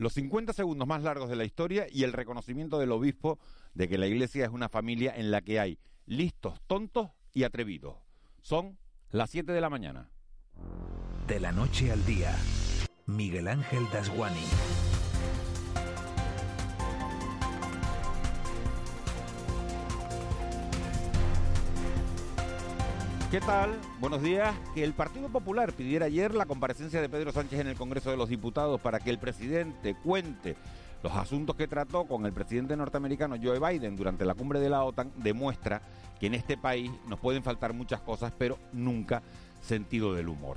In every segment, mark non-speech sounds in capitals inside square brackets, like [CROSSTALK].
los 50 segundos más largos de la historia y el reconocimiento del obispo de que la iglesia es una familia en la que hay listos, tontos y atrevidos. Son las 7 de la mañana. De la noche al día, Miguel Ángel Dasguani. ¿Qué tal? Buenos días. Que el Partido Popular pidiera ayer la comparecencia de Pedro Sánchez en el Congreso de los Diputados para que el presidente cuente los asuntos que trató con el presidente norteamericano Joe Biden durante la cumbre de la OTAN demuestra que en este país nos pueden faltar muchas cosas, pero nunca sentido del humor.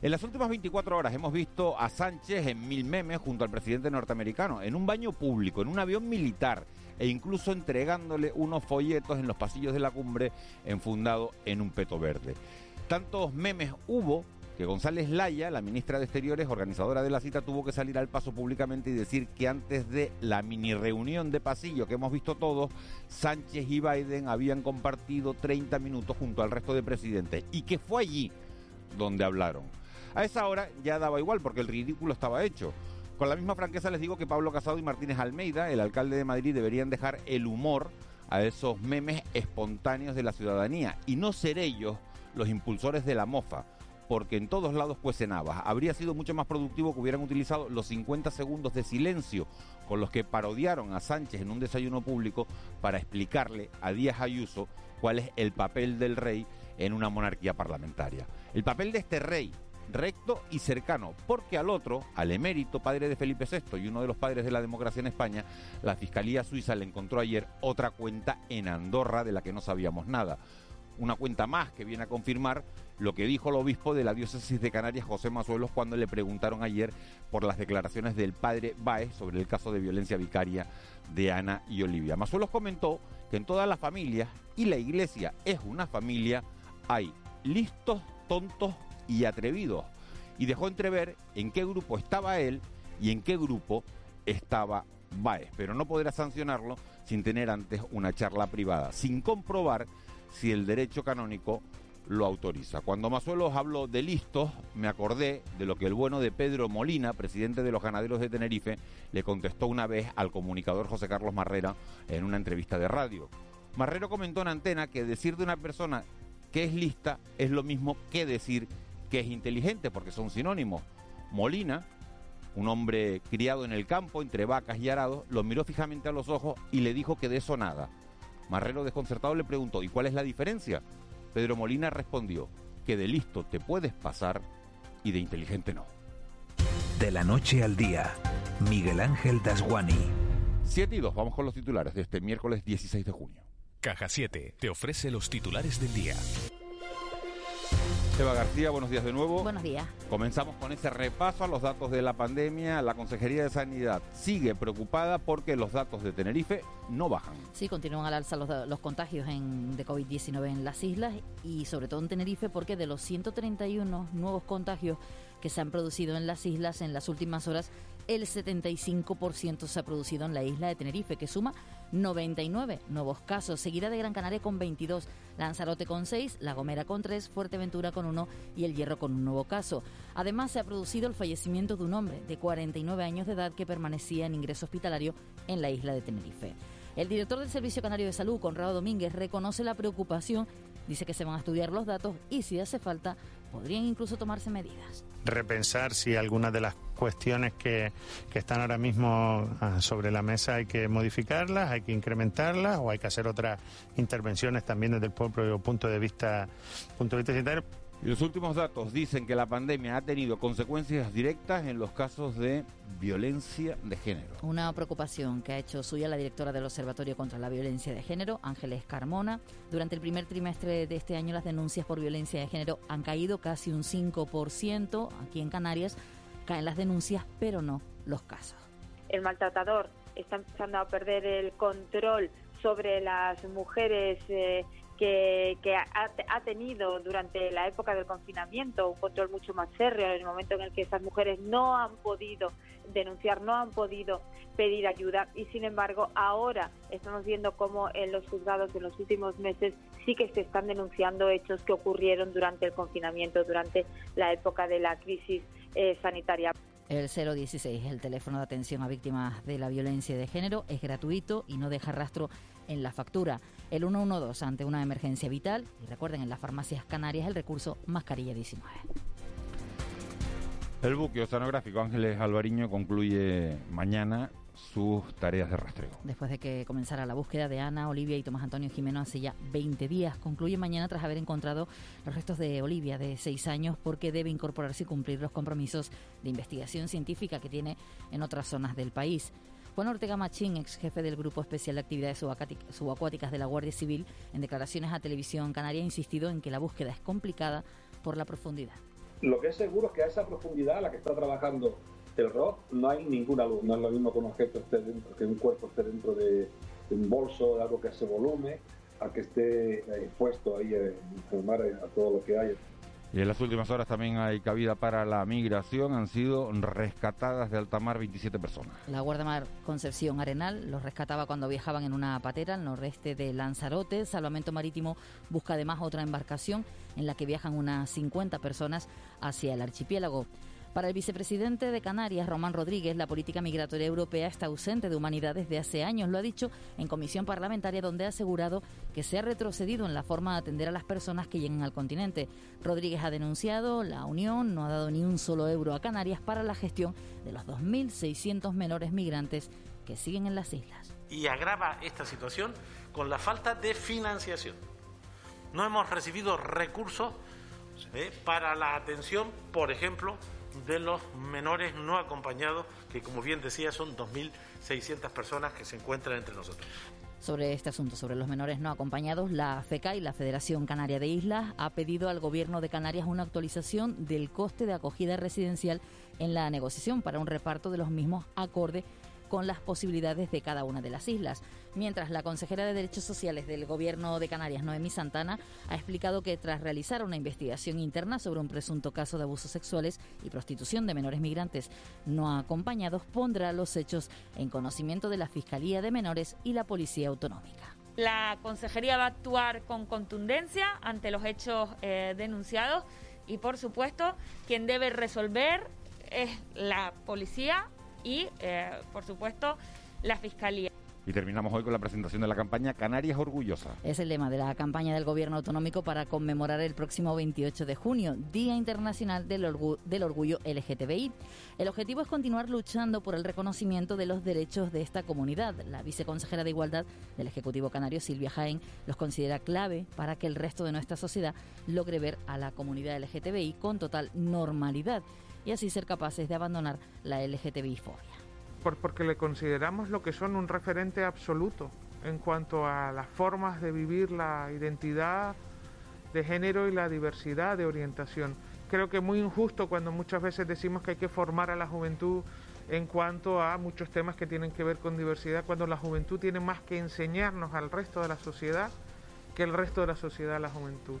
En las últimas 24 horas hemos visto a Sánchez en mil memes junto al presidente norteamericano, en un baño público, en un avión militar e incluso entregándole unos folletos en los pasillos de la cumbre enfundado en un peto verde. Tantos memes hubo que González Laya, la ministra de Exteriores, organizadora de la cita, tuvo que salir al paso públicamente y decir que antes de la mini reunión de pasillo que hemos visto todos, Sánchez y Biden habían compartido 30 minutos junto al resto de presidentes y que fue allí donde hablaron. A esa hora ya daba igual porque el ridículo estaba hecho. Con la misma franqueza les digo que Pablo Casado y Martínez Almeida, el alcalde de Madrid, deberían dejar el humor a esos memes espontáneos de la ciudadanía y no ser ellos los impulsores de la mofa, porque en todos lados cuecen habas. Habría sido mucho más productivo que hubieran utilizado los 50 segundos de silencio con los que parodiaron a Sánchez en un desayuno público para explicarle a Díaz Ayuso cuál es el papel del rey en una monarquía parlamentaria. El papel de este rey recto y cercano, porque al otro, al emérito padre de Felipe VI y uno de los padres de la democracia en España, la Fiscalía Suiza le encontró ayer otra cuenta en Andorra de la que no sabíamos nada. Una cuenta más que viene a confirmar lo que dijo el obispo de la diócesis de Canarias, José Mazuelos, cuando le preguntaron ayer por las declaraciones del padre Baez sobre el caso de violencia vicaria de Ana y Olivia. Mazuelos comentó que en todas las familias, y la iglesia es una familia, hay listos, tontos y atrevidos. Y dejó entrever en qué grupo estaba él y en qué grupo estaba Baez. Pero no podrá sancionarlo sin tener antes una charla privada, sin comprobar si el derecho canónico lo autoriza. Cuando Mazuelos habló de listos, me acordé de lo que el bueno de Pedro Molina, presidente de los ganaderos de Tenerife, le contestó una vez al comunicador José Carlos Marrera en una entrevista de radio. Marrero comentó en antena que decir de una persona que es lista es lo mismo que decir que es inteligente, porque son sinónimos. Molina, un hombre criado en el campo, entre vacas y arados, lo miró fijamente a los ojos y le dijo que de eso nada. Marrero desconcertado le preguntó, ¿y cuál es la diferencia? Pedro Molina respondió, que de listo te puedes pasar y de inteligente no. De la noche al día, Miguel Ángel Dasguani. 7 y 2, vamos con los titulares de este miércoles 16 de junio. Caja 7 te ofrece los titulares del día. Eva García, buenos días de nuevo. Buenos días. Comenzamos con ese repaso a los datos de la pandemia. La Consejería de Sanidad sigue preocupada porque los datos de Tenerife no bajan. Sí, continúan al alza los, contagios en, de COVID-19 en las islas y sobre todo en Tenerife porque de los 131 nuevos contagios que se han producido en las islas en las últimas horas, el 75% se ha producido en la isla de Tenerife, que suma 99 nuevos casos, seguida de Gran Canaria con 22, Lanzarote con 6, La Gomera con 3, Fuerteventura con 1 y El Hierro con un nuevo caso. Además, se ha producido el fallecimiento de un hombre de 49 años de edad que permanecía en ingreso hospitalario en la isla de Tenerife. El director del Servicio Canario de Salud, Conrado Domínguez, reconoce la preocupación, dice que se van a estudiar los datos y si hace falta, podrían incluso tomarse medidas repensar si algunas de las cuestiones que, están ahora mismo ah, sobre la mesa hay que modificarlas, hay que incrementarlas o hay que hacer otras intervenciones también desde el propio punto de vista, punto de vista sanitario. Y los últimos datos dicen que la pandemia ha tenido consecuencias directas en los casos de violencia de género. Una preocupación que ha hecho suya la directora del Observatorio contra la Violencia de Género, Ángeles Carmona. Durante el primer trimestre de este año las denuncias por violencia de género han caído casi un 5%. Aquí en Canarias caen las denuncias, pero no los casos. El maltratador está empezando a perder el control sobre las mujeres. Eh, que, ha, tenido durante la época del confinamiento un control mucho más férreo en el momento en el que estas mujeres no han podido denunciar, no han podido pedir ayuda y sin embargo ahora estamos viendo cómo en los juzgados en los últimos meses sí que se están denunciando hechos que ocurrieron durante el confinamiento, durante la época de la crisis eh, sanitaria. El 016, el teléfono de atención a víctimas de la violencia de género, es gratuito y no deja rastro en la factura. El 112 ante una emergencia vital. Y recuerden, en las farmacias canarias el recurso mascarilla 19. El buque oceanográfico Ángeles Alvariño concluye mañana sus tareas de rastreo. Después de que comenzara la búsqueda de Ana, Olivia y Tomás Antonio Jimeno hace ya 20 días, concluye mañana tras haber encontrado los restos de Olivia de 6 años porque debe incorporarse y cumplir los compromisos de investigación científica que tiene en otras zonas del país. Juan Ortega Machín, ex jefe del Grupo Especial de Actividades Subacuáticas de la Guardia Civil, en declaraciones a Televisión Canaria ha insistido en que la búsqueda es complicada por la profundidad. Lo que es seguro es que a esa profundidad a la que está trabajando el ROC no hay ninguna luz. No es lo mismo que un objeto esté dentro, que un cuerpo esté dentro de, un bolso, de algo que se volume, a que esté eh, expuesto ahí eh, en mar a todo lo que hay. Y en las últimas horas también hay cabida para la migración. Han sido rescatadas de alta mar 27 personas. La Guardamar Concepción Arenal los rescataba cuando viajaban en una patera al noreste de Lanzarote. Salvamento Marítimo busca además otra embarcación en la que viajan unas 50 personas hacia el archipiélago. Para el vicepresidente de Canarias, Román Rodríguez, la política migratoria europea está ausente de humanidad desde hace años. Lo ha dicho en comisión parlamentaria, donde ha asegurado que se ha retrocedido en la forma de atender a las personas que llegan al continente. Rodríguez ha denunciado la Unión no ha dado ni un solo euro a Canarias para la gestión de los 2.600 menores migrantes que siguen en las islas. Y agrava esta situación con la falta de financiación. No hemos recibido recursos eh, para la atención, por ejemplo, de los menores no acompañados, que como bien decía son 2.600 personas que se encuentran entre nosotros. Sobre este asunto, sobre los menores no acompañados, la FECA y la Federación Canaria de Islas ha pedido al Gobierno de Canarias una actualización del coste de acogida residencial en la negociación para un reparto de los mismos acorde con las posibilidades de cada una de las islas. Mientras la consejera de Derechos Sociales del Gobierno de Canarias, Noemí Santana, ha explicado que tras realizar una investigación interna sobre un presunto caso de abusos sexuales y prostitución de menores migrantes no acompañados, pondrá los hechos en conocimiento de la Fiscalía de Menores y la Policía Autonómica. La Consejería va a actuar con contundencia ante los hechos eh, denunciados y, por supuesto, quien debe resolver es la policía y, eh, por supuesto, la Fiscalía. Y terminamos hoy con la presentación de la campaña Canarias Orgullosa. Es el lema de la campaña del Gobierno Autonómico para conmemorar el próximo 28 de junio, Día Internacional del, del, Orgullo LGTBI. El objetivo es continuar luchando por el reconocimiento de los derechos de esta comunidad. La viceconsejera de Igualdad del Ejecutivo Canario, Silvia Jaén, los considera clave para que el resto de nuestra sociedad logre ver a la comunidad LGTBI con total normalidad y así ser capaces de abandonar la LGTBI-fobia. porque le consideramos lo que son un referente absoluto en cuanto a las formas de vivir la identidad de género y la diversidad de orientación. Creo que es muy injusto cuando muchas veces decimos que hay que formar a la juventud en cuanto a muchos temas que tienen que ver con diversidad, cuando la juventud tiene más que enseñarnos al resto de la sociedad que el resto de la sociedad a la juventud.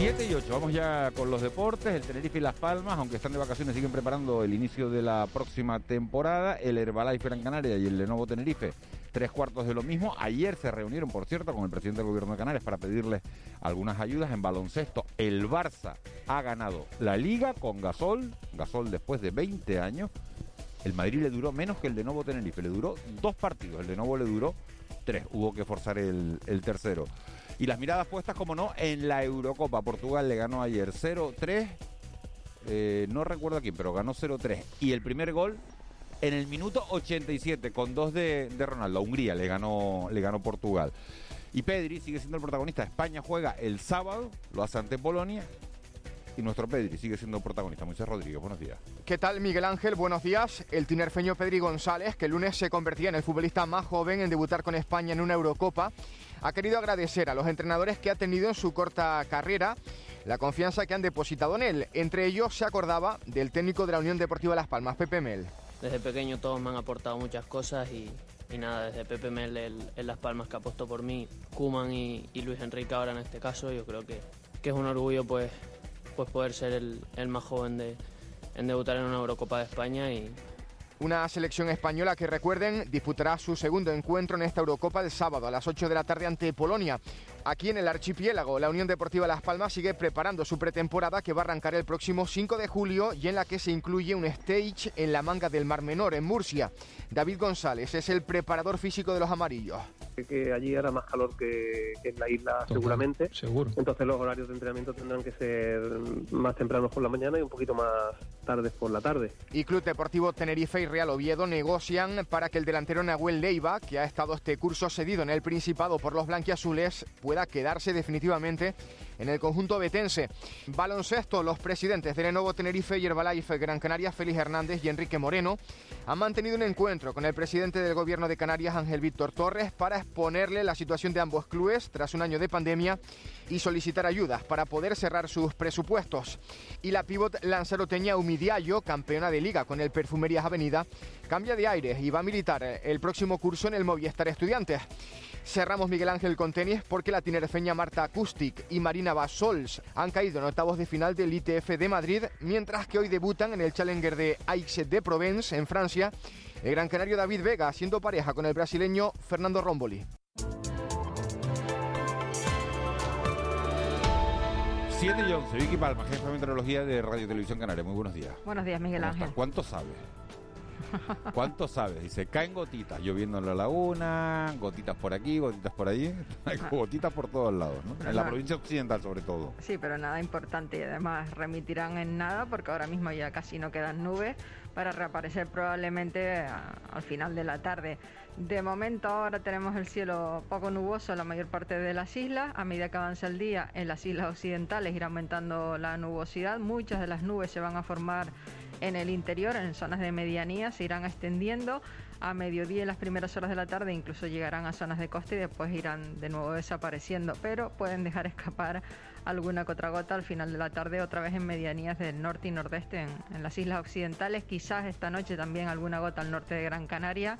7 y 8, vamos ya con los deportes. El Tenerife y Las Palmas, aunque están de vacaciones, siguen preparando el inicio de la próxima temporada. El Herbalife Gran Canaria y el Lenovo Tenerife, tres cuartos de lo mismo. Ayer se reunieron, por cierto, con el presidente del gobierno de Canarias para pedirle algunas ayudas en baloncesto. El Barça ha ganado la liga con Gasol, Gasol después de 20 años. El Madrid le duró menos que el Lenovo Tenerife, le duró dos partidos, el Lenovo le duró tres, hubo que forzar el tercero. Y las miradas puestas, como no, en la Eurocopa. Portugal le ganó ayer 0-3. Eh, no recuerdo a quién, pero ganó 0-3. Y el primer gol en el minuto 87, con dos de, Ronaldo. A Hungría le ganó, le ganó Portugal. Y Pedri sigue siendo el protagonista. España juega el sábado, lo hace ante Polonia. Y nuestro Pedri sigue siendo protagonista. Moisés Rodríguez, buenos días. ¿Qué tal, Miguel Ángel? Buenos días. El tinerfeño Pedri González, que el lunes se convertía en el futbolista más joven en debutar con España en una Eurocopa, ha querido agradecer a los entrenadores que ha tenido en su corta carrera la confianza que han depositado en él. Entre ellos se acordaba del técnico de la Unión Deportiva Las Palmas, Pepe Mel. Desde pequeño todos me han aportado muchas cosas y, y nada, desde Pepe Mel en Las Palmas que apostó por mí, Kuman y, Luis Enrique ahora en este caso, yo creo que, que es un orgullo pues, pues poder ser el, el más joven de, en debutar en una Eurocopa de España y, una selección española que recuerden disputará su segundo encuentro en esta Eurocopa el sábado a las 8 de la tarde ante Polonia. Aquí en el archipiélago, la Unión Deportiva Las Palmas sigue preparando su pretemporada que va a arrancar el próximo 5 de julio y en la que se incluye un stage en la manga del Mar Menor, en Murcia. David González es el preparador físico de los amarillos. Que allí hará más calor que, en la isla seguramente. Seguro. Entonces los horarios de entrenamiento tendrán que ser más tempranos por la mañana y un poquito más tardes por la tarde. Y Club Deportivo Tenerife y Real Oviedo negocian para que el delantero Nahuel Leiva, que ha estado este curso cedido en el Principado por los blanquiazules, pueda quedarse definitivamente en el conjunto betense. Baloncesto, los presidentes de Lenovo Tenerife y Herbalife Gran Canaria, Félix Hernández y Enrique Moreno, han mantenido un encuentro con el presidente del gobierno de Canarias, Ángel Víctor Torres, para exponerle la situación de ambos clubes tras un año de pandemia y solicitar ayudas para poder cerrar sus presupuestos. Y la pívot lanzaroteña Humidiayo, campeona de liga con el Perfumerías Avenida, cambia de aire y va a militar el próximo curso en el Movistar Estudiantes. Cerramos Miguel Ángel con tenis porque la tinerfeña Marta Acoustic y Marina Basols han caído en octavos de final del ITF de Madrid, mientras que hoy debutan en el Challenger de Aix de Provence, en Francia, el gran canario David Vega, siendo pareja con el brasileño Fernando Romboli. 7 y 11, Vicky Palma, jefe de meteorología de Radio Televisión Canaria. Muy buenos días. Buenos días, Miguel Ángel. ¿Cuánto sabe? ¿Cuánto sabes? Dice, caen gotitas, lloviendo en la laguna, gotitas por aquí, gotitas por allí, [LAUGHS] hay gotitas por todos lados, ¿no? en la provincia occidental sobre todo. Sí, pero nada importante y además remitirán en nada porque ahora mismo ya casi no quedan nubes para reaparecer probablemente al final de la tarde. De momento ahora tenemos el cielo poco nuboso en la mayor parte de las islas. A medida que avanza el día en las islas occidentales irá aumentando la nubosidad. Muchas de las nubes se van a formar en el interior, en zonas de medianía, se irán extendiendo a mediodía en las primeras horas de la tarde, incluso llegarán a zonas de costa y después irán de nuevo desapareciendo, pero pueden dejar escapar alguna cotragota al final de la tarde, otra vez en medianías del norte y nordeste, en, las islas occidentales, quizás esta noche también alguna gota al norte de Gran Canaria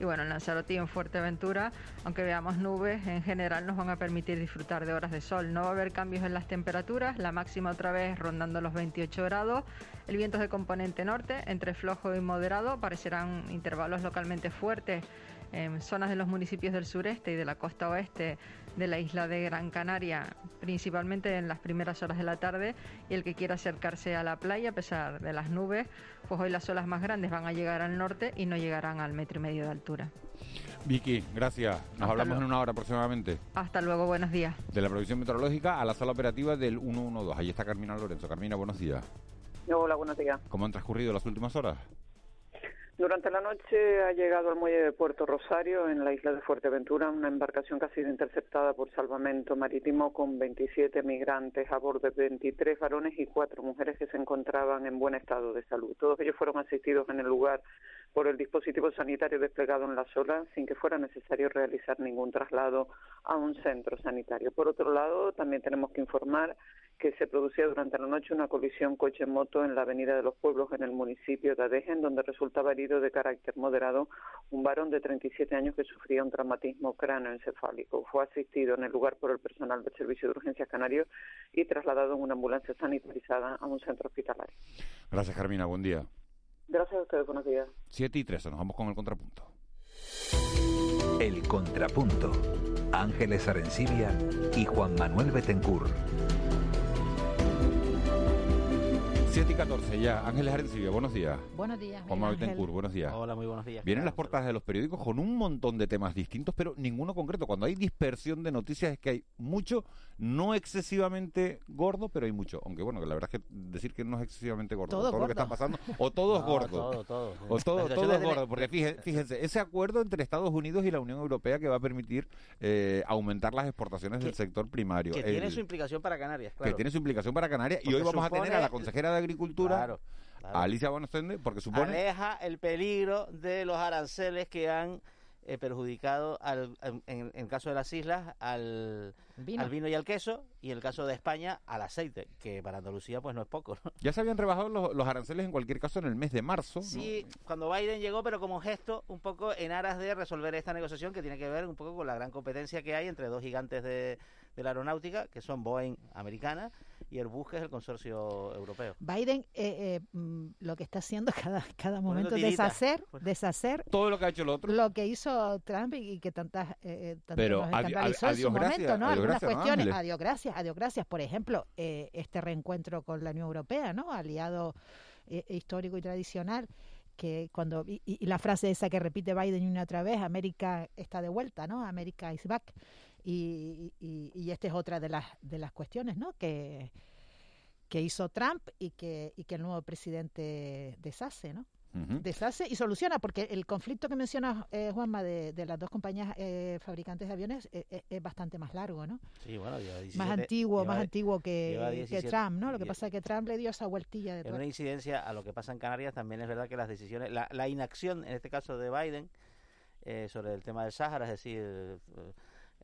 y bueno, en Lanzarote y en Fuerteventura, aunque veamos nubes, en general nos van a permitir disfrutar de horas de sol. No va a haber cambios en las temperaturas, la máxima otra vez rondando los 28 grados. El viento es de componente norte, entre flojo y moderado, parecerán intervalos localmente fuertes en zonas de los municipios del sureste y de la costa oeste de la isla de Gran Canaria, principalmente en las primeras horas de la tarde, y el que quiera acercarse a la playa, a pesar de las nubes, pues hoy las olas más grandes van a llegar al norte y no llegarán al metro y medio de altura. Vicky, gracias. Nos hablamos en una hora aproximadamente. Hasta luego, buenos días. De la provisión meteorológica a la sala operativa del 112. Ahí está Carmina Lorenzo. Carmina, buenos días. Hola, buenos días. ¿Cómo han transcurrido las últimas horas? Durante la noche ha llegado al muelle de Puerto Rosario, en la isla de Fuerteventura, una embarcación que ha sido interceptada por salvamento marítimo con 27 migrantes a bordo, 23 varones y 4 mujeres que se encontraban en buen estado de salud. Todos ellos fueron asistidos en el lugar por el dispositivo sanitario desplegado en la sola sin que fuera necesario realizar ningún traslado a un centro sanitario. Por otro lado, también tenemos que informar que se producía durante la noche una colisión coche-moto en la Avenida de los Pueblos en el municipio de Adeje, donde resultaba herido de carácter moderado un varón de 37 años que sufría un traumatismo cráneoencefálico. Fue asistido en el lugar por el personal del Servicio de Urgencias Canario y trasladado en una ambulancia sanitarizada a un centro hospitalario. Gracias, Carmina. Buen día. Gracias a ustedes, buenos días. 7 y 13, nos vamos con el contrapunto. El contrapunto. Ángeles Arencibia y Juan Manuel Betencur. 7 y 14 ya. Ángeles Arencibia, buenos días. Buenos días. Juan Manuel buenos días. Hola, muy buenos días. Vienen las portadas de los periódicos con un montón de temas distintos, pero ninguno concreto. Cuando hay dispersión de noticias es que hay mucho, no excesivamente gordo, pero hay mucho. Aunque bueno, la verdad es que decir que no es excesivamente gordo, todo, lo que está pasando, o todo es gordo. Todo, todo. O todo, todo es gordo, porque fíjense, ese acuerdo entre Estados Unidos y la Unión Europea que va a permitir eh, aumentar las exportaciones del sector primario. Que tiene su implicación para Canarias, claro. Que tiene su implicación para Canarias. y hoy vamos a tener a la consejera de Agricultura. Alicia Bonestende, porque supone... Aleja el peligro de los aranceles que han eh, perjudicado al, en, el caso de las islas al vino. al vino y al queso y en el caso de España al aceite, que para Andalucía pues no es poco. Ya se habían rebajado los, aranceles en cualquier caso en el mes de marzo. Sí, cuando Biden llegó, pero como gesto un poco en aras de resolver esta negociación que tiene que ver un poco con la gran competencia que hay entre dos gigantes de, de la aeronáutica, que son Boeing americana y Airbus, que es el consorcio europeo. Biden eh, eh, mm, lo que está haciendo [LAUGHS] cada, cada momento es deshacer, deshacer todo lo que ha hecho el otro. Lo que hizo Trump y, que tantas, eh, eh Pero en su momento, ¿no? Algunas cuestiones, adiós gracias, adiós gracias. Por ejemplo, este reencuentro con la Unión Europea, ¿no? Aliado histórico y tradicional que cuando y, y, la frase esa que repite Biden una otra vez, América está de vuelta, ¿no? América is back. Y, y, esta es otra de las, de las cuestiones ¿no? que, que hizo Trump y que, y que el nuevo presidente deshace, ¿no? Deshace y soluciona, porque el conflicto que menciona eh, Juanma de, de, las dos compañías eh, fabricantes de aviones eh, es, bastante más largo, ¿no? Sí, bueno, más antiguo, más antiguo que, que, Trump, ¿no? Lo que pasa es que Trump le dio esa vueltilla de En una incidencia a lo que pasa en Canarias, también es verdad que las decisiones, la, la inacción, en este caso de Biden, sobre el tema del Sáhara, es decir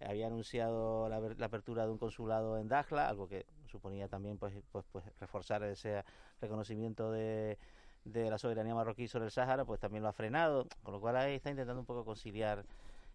había anunciado la, apertura de un consulado en Dakhla, algo que suponía también pues, pues, pues reforzar ese reconocimiento de, de la soberanía marroquí sobre el Sáhara, pues también lo ha frenado, con lo cual ahí está intentando un poco conciliar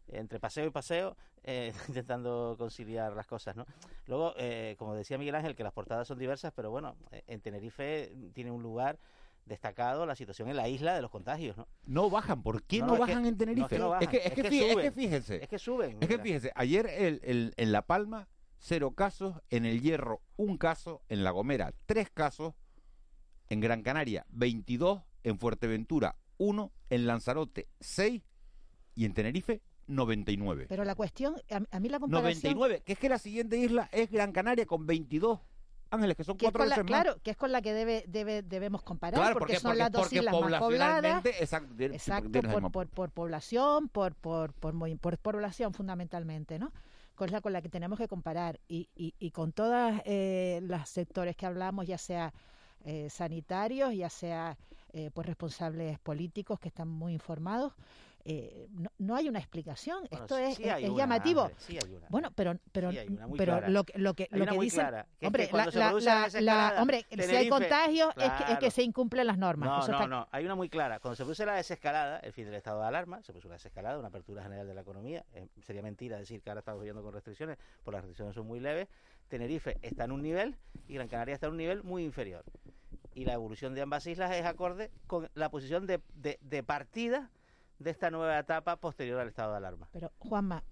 entre paseo y paseo, eh, [LAUGHS] intentando conciliar las cosas, ¿no? Luego, eh, como decía Miguel Ángel, que las portadas son diversas, pero bueno, en Tenerife tiene un lugar destacado la situación en la isla de los contagios, ¿no? No bajan, ¿por qué no, bajan en Tenerife? es, que, es, que, fíjense. Es que suben. Es que fíjense, ayer el, en La Palma, cero casos, en El Hierro, un caso, en La Gomera, tres casos, en Gran Canaria, 22, en Fuerteventura, uno, en Lanzarote, seis, y en Tenerife, 99. Pero la cuestión, a, mí la comparación... 99, que es que la siguiente isla es Gran Canaria con 22. Ángeles, que son cuatro veces Claro, que es con la que debe, debe, debemos comparar, porque, son las dos islas más pobladas. Exacto, por, por, población, por, por, por, por, población fundamentalmente, ¿no? Con la, con la que tenemos que comparar. Y, y, y con todos eh, los sectores que hablamos, ya sea eh, sanitarios, ya sea eh, pues responsables políticos que están muy informados, eh, no, hay una explicación. Esto es, llamativo. Bueno, pero pero pero lo, que lo que lo que dicen, hombre, la, hombre, si hay contagios es, que, se incumplen las normas. No, no, no, hay una muy clara. Cuando se produce la desescalada, el fin del estado de alarma, se produce una desescalada, una apertura general de la economía. Eh, sería mentira decir que ahora estamos viviendo con restricciones, porque las restricciones son muy leves. Tenerife está en un nivel y Gran Canaria está en un nivel muy inferior. Y la evolución de ambas islas es acorde con la posición de, de, de partida de esta nueva etapa posterior al estado de alarma. Pero, Juanma,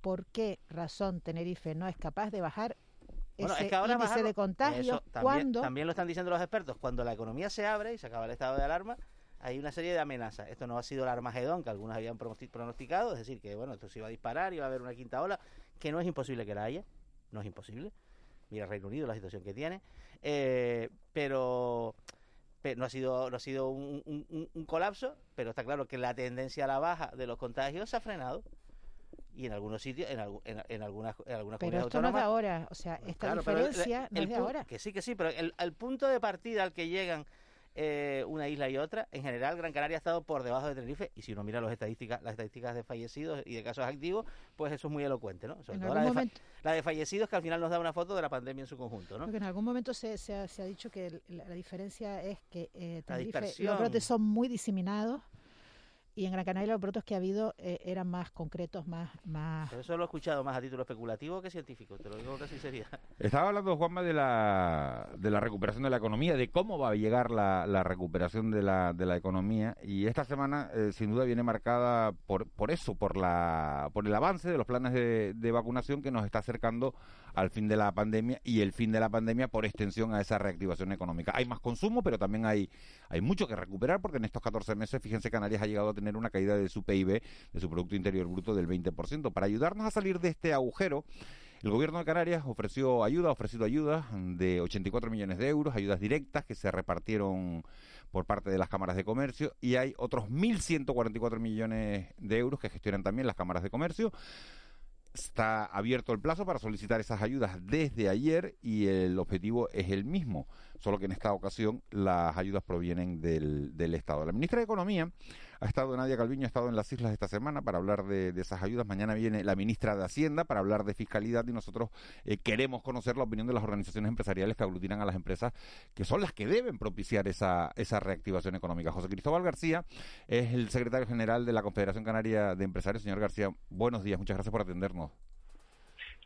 ¿por qué razón Tenerife no es capaz de bajar ese índice de contagio cuando... También lo están diciendo los expertos, cuando la economía se abre y se acaba el estado de alarma, hay una serie de amenazas. Esto no ha sido el Armagedón que algunos habían pronosticado, es decir, que bueno, esto se iba a disparar, iba a haber una quinta ola, que no es imposible que la haya, no es imposible. Mira Reino Unido, la situación que tiene. Eh, pero no ha sido, no ha sido un, colapso, pero está claro que la tendencia a la baja de los contagios se ha frenado y en algunos sitios, en, en, algunas, en algunas pero esto no es de ahora, o sea, esta diferencia no es de ahora. Que sí, que sí, pero el, el punto de partida al que llegan eh, una isla y otra. En general, Gran Canaria ha estado por debajo de Tenerife y si uno mira las estadísticas, las estadísticas de fallecidos y de casos activos, pues eso es muy elocuente, ¿no? la, de fallecidos que al final nos da una foto de la pandemia en su conjunto, ¿no? Porque en algún momento se, se, ha, dicho que la, diferencia es que eh, Tenerife, los brotes son muy diseminados y en Gran Canaria los brotes que ha habido eh, eran más concretos, más... más... eso lo he escuchado más a título especulativo que científico, te lo digo con sinceridad. [LAUGHS] Estaba hablando, Juanma, de la, de la recuperación de la economía, de cómo va a llegar la, la recuperación de la, de la economía, y esta semana eh, sin duda viene marcada por, por eso, por, la, por el avance de los planes de, de vacunación que nos está acercando al fin de la pandemia y el fin de la pandemia por extensión a esa reactivación económica. Hay más consumo, pero también hay, hay mucho que recuperar porque en estos 14 meses, fíjense, Canarias ha llegado a tener una caída de su PIB, de su Producto Interior Bruto del 20%. Para ayudarnos a salir de este agujero, el gobierno de Canarias ofreció ayuda, ha ofrecido ayudas de 84 millones de euros, ayudas directas que se repartieron por parte de las cámaras de comercio y hay otros 1.144 millones de euros que gestionan también las cámaras de comercio Está abierto el plazo para solicitar esas ayudas desde ayer y el objetivo es el mismo, solo que en esta ocasión las ayudas provienen del, del Estado. La ministra de Economía Ha estado Nadia Calviño, ha estado en las islas esta semana para hablar de, esas ayudas. Mañana viene la ministra de Hacienda para hablar de fiscalidad y nosotros eh, queremos conocer la opinión de las organizaciones empresariales que aglutinan a las empresas, que son las que deben propiciar esa, esa reactivación económica. José Cristóbal García es el secretario general de la Confederación Canaria de Empresarios. Señor García, buenos días, muchas gracias por atendernos.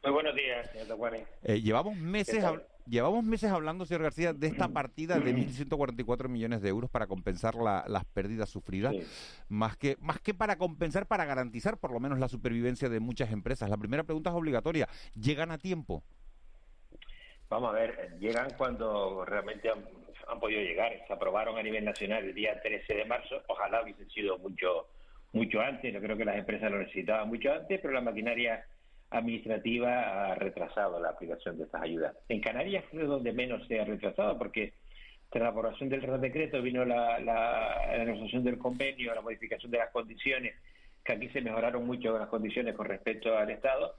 Muy buenos días, señor eh, llevamos meses Llevamos meses hablando, señor García, de esta partida de 1.144 millones de euros para compensar las pérdidas sufridas, más, que, más que para compensar, para garantizar por lo menos la supervivencia de muchas empresas. La primera pregunta es obligatoria. ¿Llegan a tiempo? Vamos a ver, llegan cuando realmente han, podido llegar. Se aprobaron a nivel nacional el día 13 de marzo. Ojalá hubiesen sido mucho, mucho antes. Yo creo que las empresas lo necesitaban mucho antes, pero la maquinaria administrativa ha retrasado la aplicación de estas ayudas. En Canarias fue donde menos se ha retrasado porque tras la aprobación del Decreto vino la, la, negociación del convenio, la modificación de las condiciones, que aquí se mejoraron mucho las condiciones con respecto al Estado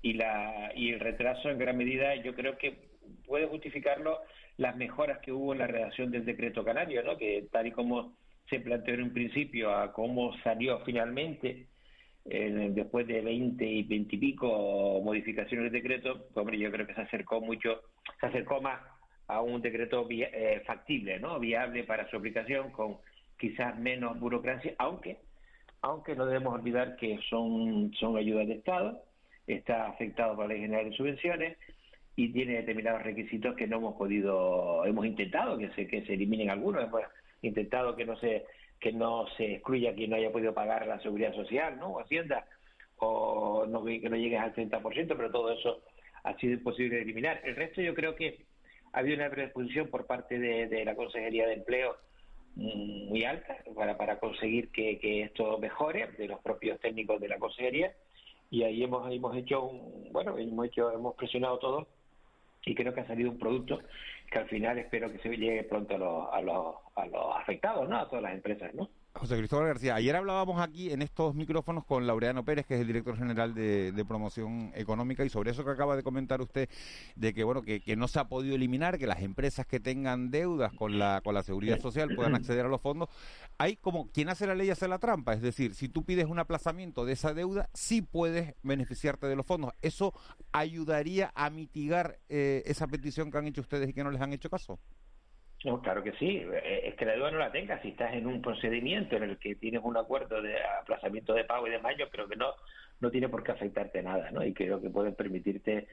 y, la, y el retraso en gran medida yo creo que puede justificarlo las mejoras que hubo en la redacción del decreto canario, ¿no? que tal y como se planteó en un principio a cómo salió finalmente después de 20 y 20 y pico modificaciones del decreto, hombre, yo creo que se acercó mucho, se acercó más a un decreto eh, factible, ¿no? Viable para su aplicación, con quizás menos burocracia, aunque, aunque no debemos olvidar que son, son ayudas de Estado, está afectado por la Ley General de Subvenciones y tiene determinados requisitos que no hemos podido, hemos intentado que se, que se eliminen algunos, hemos intentado que no se que no se excluya quien no haya podido pagar la seguridad social, ¿no? O Hacienda, o no, que no llegues al 30%, pero todo eso ha sido imposible de eliminar. El resto yo creo que ha habido una predisposición por parte de, la Consejería de Empleo mm, muy alta para, para conseguir que, esto mejore, de los propios técnicos de la Consejería, y ahí hemos, hemos hecho, un, bueno, hemos hecho, hemos presionado todo y creo que ha salido un producto que al final espero que se llegue pronto a los, a los, a los afectados, ¿no? A todas las empresas, ¿no? José Cristóbal García, ayer hablábamos aquí en estos micrófonos con Laureano Pérez, que es el director general de, promoción económica, y sobre eso que acaba de comentar usted, de que bueno, que, no se ha podido eliminar, que las empresas que tengan deudas con la, con la seguridad social puedan acceder a los fondos. Hay como quien hace la ley hace la trampa, es decir, si tú pides un aplazamiento de esa deuda, sí puedes beneficiarte de los fondos. ¿Eso ayudaría a mitigar eh, esa petición que han hecho ustedes y que no les han hecho caso? No, claro que sí. Eh, es que la deuda no la tengas. Si estás en un procedimiento en el que tienes un acuerdo de aplazamiento de pago y demás, yo creo que no, no tiene por qué afectarte nada, ¿no? Y creo que puede permitirte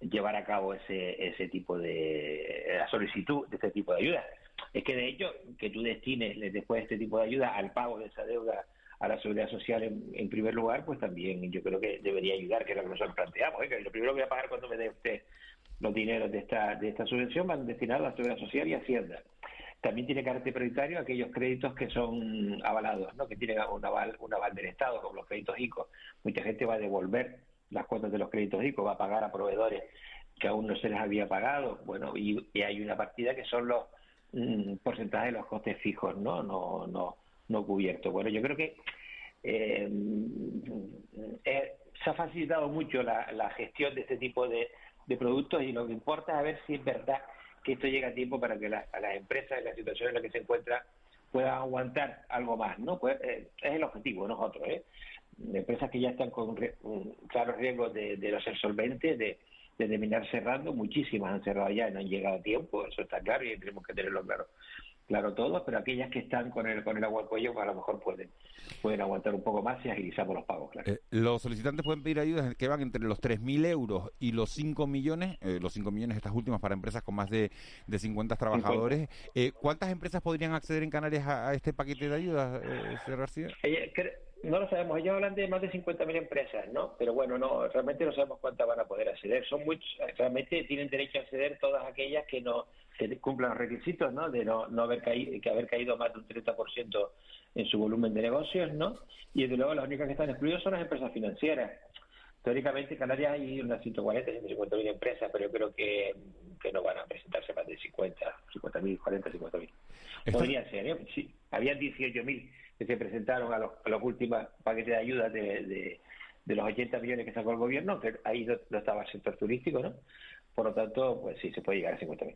llevar a cabo ese, ese tipo de la solicitud de este tipo de ayuda. Es que de hecho que tú destines después de este tipo de ayuda al pago de esa deuda a la seguridad social en, primer lugar, pues también yo creo que debería ayudar, que es lo que nosotros planteamos. ¿eh? Que lo primero que voy a pagar cuando me dé usted los dineros de esta, de esta subvención van destinados a la seguridad social y Hacienda. También tiene carácter prioritario aquellos créditos que son avalados, ¿no? que tienen un aval, un aval del Estado, como los créditos ICO. Mucha gente va a devolver las cuotas de los créditos ICO, va a pagar a proveedores que aún no se les había pagado. Bueno, y, hay una partida que son los mm, porcentajes de los costes fijos, ¿no? No, no, no cubiertos. Bueno, yo creo que eh, eh, se ha facilitado mucho la gestión de este tipo de, de productos y lo que importa es ver si es verdad que esto llega a tiempo para que las empresas en la situación en la que se encuentra puedan aguantar algo más, ¿no? Pues, eh, es el objetivo, nosotros, ¿eh? Empresas que ya están con claros riesgos de, de no ser solventes, de, de terminar cerrando, muchísimas han cerrado ya y no han llegado a tiempo, eso está claro y tenemos que tenerlo claro claro todos, pero aquellas que están con el, con el agua al cuello, pues a lo mejor pueden, pueden aguantar un poco más y agilizamos los pagos, claro. Eh, los solicitantes pueden pedir ayudas que van entre los 3.000 euros y los 5 millones, eh, los 5 millones estas últimas para empresas con más de, de 50 trabajadores. Eh, ¿Cuántas empresas podrían acceder en Canarias a, este paquete de ayudas, señor García? No lo sabemos, ellos hablan de más de 50.000 empresas, ¿no? Pero bueno, no realmente no sabemos cuántas van a poder acceder. Son muchos, realmente tienen derecho a acceder todas aquellas que no que cumplan los requisitos, ¿no? De no, no haber caído, que haber caído más de un 30% en su volumen de negocios, ¿no? Y desde luego las únicas que están excluidas son las empresas financieras. Teóricamente en Canarias hay unas 140, 150 mil empresas, pero yo creo que, que no van a presentarse más de 50, 50 mil, 40, 50 mil. Podría ser, ¿eh? Sí, había 18 mil que se presentaron a los, últimos paquetes de ayuda de, de, los 80 millones que sacó el gobierno, que ahí no, estaba el sector turístico, ¿no? Por lo tanto, pues sí, se puede llegar a 50.000.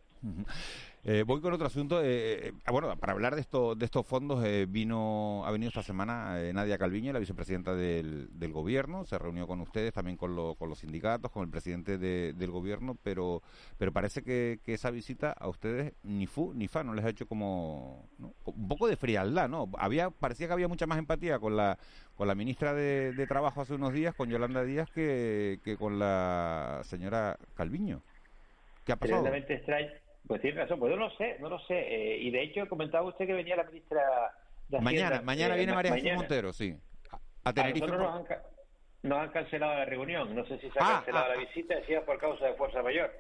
Eh, voy con otro asunto. Eh, eh, bueno, para hablar de, esto, de estos fondos, vino ha venido esta semana Nadia Calviño, la vicepresidenta del, del, gobierno. Se reunió con ustedes, también con, con los sindicatos, con el presidente del gobierno, pero, pero parece que, esa visita a ustedes ni fu ni fa, no les ha hecho como un poco de frialdad, ¿no? Había, parecía que había mucha más empatía con la, con la ministra de, de Trabajo hace unos días, con Yolanda Díaz, que, que con la señora Calviño. ¿Qué ha pasado? Pues tiene razón, pues yo no lo sé, no lo sé. Eh, y de hecho comentaba usted que venía la ministra de Mañana, mañana eh, viene María Jesús Montero, sí. A, Tenerife. nos, han, cancelado la reunión, no sé si se ha ah, cancelado ah, la visita, decía por causa de fuerza mayor.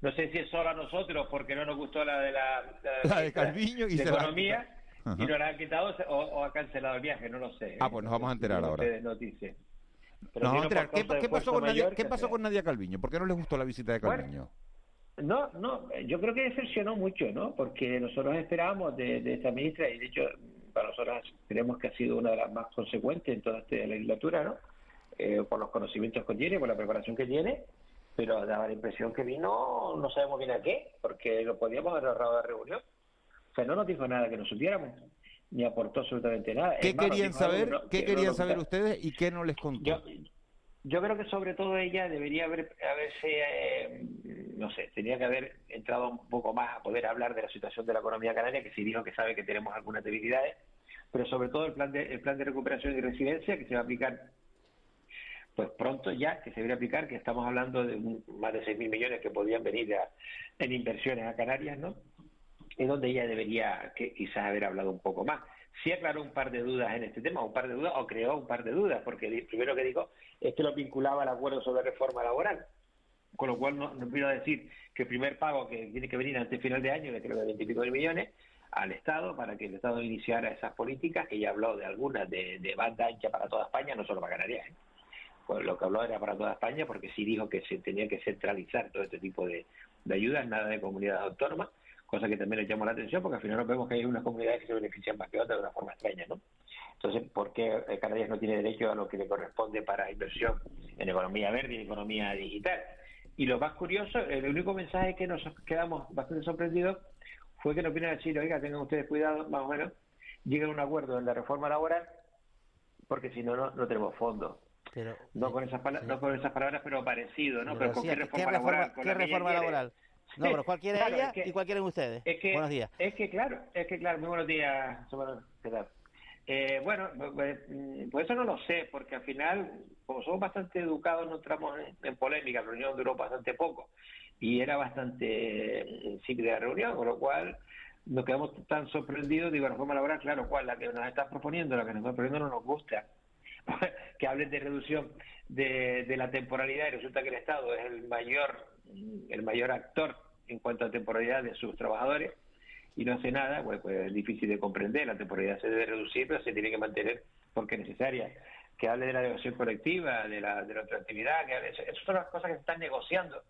No sé si es solo a nosotros porque no nos gustó la de la, la, [LAUGHS] de Calviño y de Economía y nos la han quitado o, ha cancelado el viaje, no lo sé. Ah, pues nos vamos a enterar ahora. Noticias. Nos vamos a enterar. ¿Qué, pasó, con Nadia, ¿qué pasó con Nadia Calviño? ¿Por qué no les gustó la visita de Calviño? No, no, yo creo que decepcionó mucho, ¿no? Porque nosotros esperábamos de, esta ministra, y de hecho para nosotros creemos que ha sido una de las más consecuentes en toda esta legislatura, ¿no? Eh, por los conocimientos que tiene, por la preparación que tiene, pero daba la impresión que vino, no sabemos bien a qué, porque lo podíamos haber ahorrado de reunión. O sea, no nos dijo nada que no supiéramos, ni aportó absolutamente nada. ¿Qué querían saber? ¿Qué querían saber ustedes y qué no les contó? Yo creo que sobre todo ella debería haber, haberse, eh, no sé, tenía que haber entrado un poco más a poder hablar de la situación de la economía canaria, que sí dijo que sabe que tenemos algunas debilidades, pero sobre todo el plan de, el plan de recuperación y residencia que se va a aplicar pues pronto ya, que se debería aplicar, que estamos hablando de más de 6.000 millones que podrían venir en inversiones a Canarias, ¿no? Es donde ella debería que, quizás haber hablado un poco más sí aclaró un par de dudas en este tema, un par de dudas, o creó un par de dudas, porque primero que dijo es que lo vinculaba al acuerdo sobre reforma laboral. Con lo cual no, no decir que el primer pago que tiene que venir antes final de año, de creo de 20 de millones, al Estado para que el Estado iniciara esas políticas, que ya habló de algunas de, banda ancha para toda España, no solo para Canarias. ¿eh? Pues lo que habló era para toda España, porque sí dijo que se tenía que centralizar todo este tipo de, de ayudas, nada de comunidades autónomas cosa que también le llamó la atención porque al final nos vemos que hay unas comunidades que se benefician más que otras de una forma extraña, ¿no? Entonces, ¿por qué eh, Canarias no tiene derecho a lo que le corresponde para inversión en economía verde y economía digital? Y lo más curioso, el único mensaje que nos quedamos bastante sorprendidos fue que nos vienen a decir, oiga, tengan ustedes cuidado, más o menos, lleguen a un acuerdo en la reforma laboral, porque si no, no, tenemos fondos. Pero, no, con esas palabras, no con esas palabras, pero parecido, ¿no? Pero, ¿con qué reforma, laboral? ¿qué reforma laboral? No, pero ¿cuál quiere ella y cuál quieren ustedes? Es que, buenos días. Es que claro, es que claro, muy buenos días. ¿Qué tal? Eh, bueno, pues, pues, eso no lo sé, porque al final, como somos bastante educados, no entramos en, polémica, la reunión duró bastante poco y era bastante mm, simple la reunión, con lo cual nos quedamos tan sorprendidos, digo, la reforma laboral, claro, ¿cuál? La que nos está proponiendo, la que nos está proponiendo no nos gusta. [LAUGHS] que hablen de reducción de, de la temporalidad y resulta que el Estado es el mayor el mayor actor en cuanto a temporalidad de sus trabajadores y no hace nada, pues, pues, es difícil de comprender. La temporalidad se debe reducir, pero se tiene que mantener porque es necesaria. Que hable de la negociación colectiva, de la, de la actividad, que esas son las cosas que se están negociando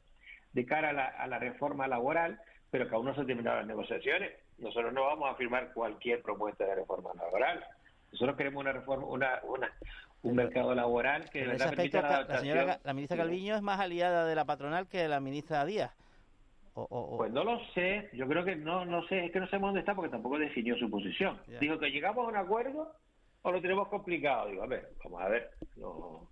de cara a la, a la reforma laboral, pero que aún no se han terminado las negociaciones. Nosotros no vamos a firmar cualquier propuesta de reforma laboral. Nosotros queremos una reforma, una, una, un mercado laboral que en ese aspecto, la, señora, la ministra Calviño es más aliada de la patronal que la ministra Díaz. Pues no lo sé, yo creo que no no sé, es que no sabemos dónde está porque tampoco definió su posición. Dijo que llegamos a un acuerdo o lo tenemos complicado. Digo, a ver, vamos a ver, no,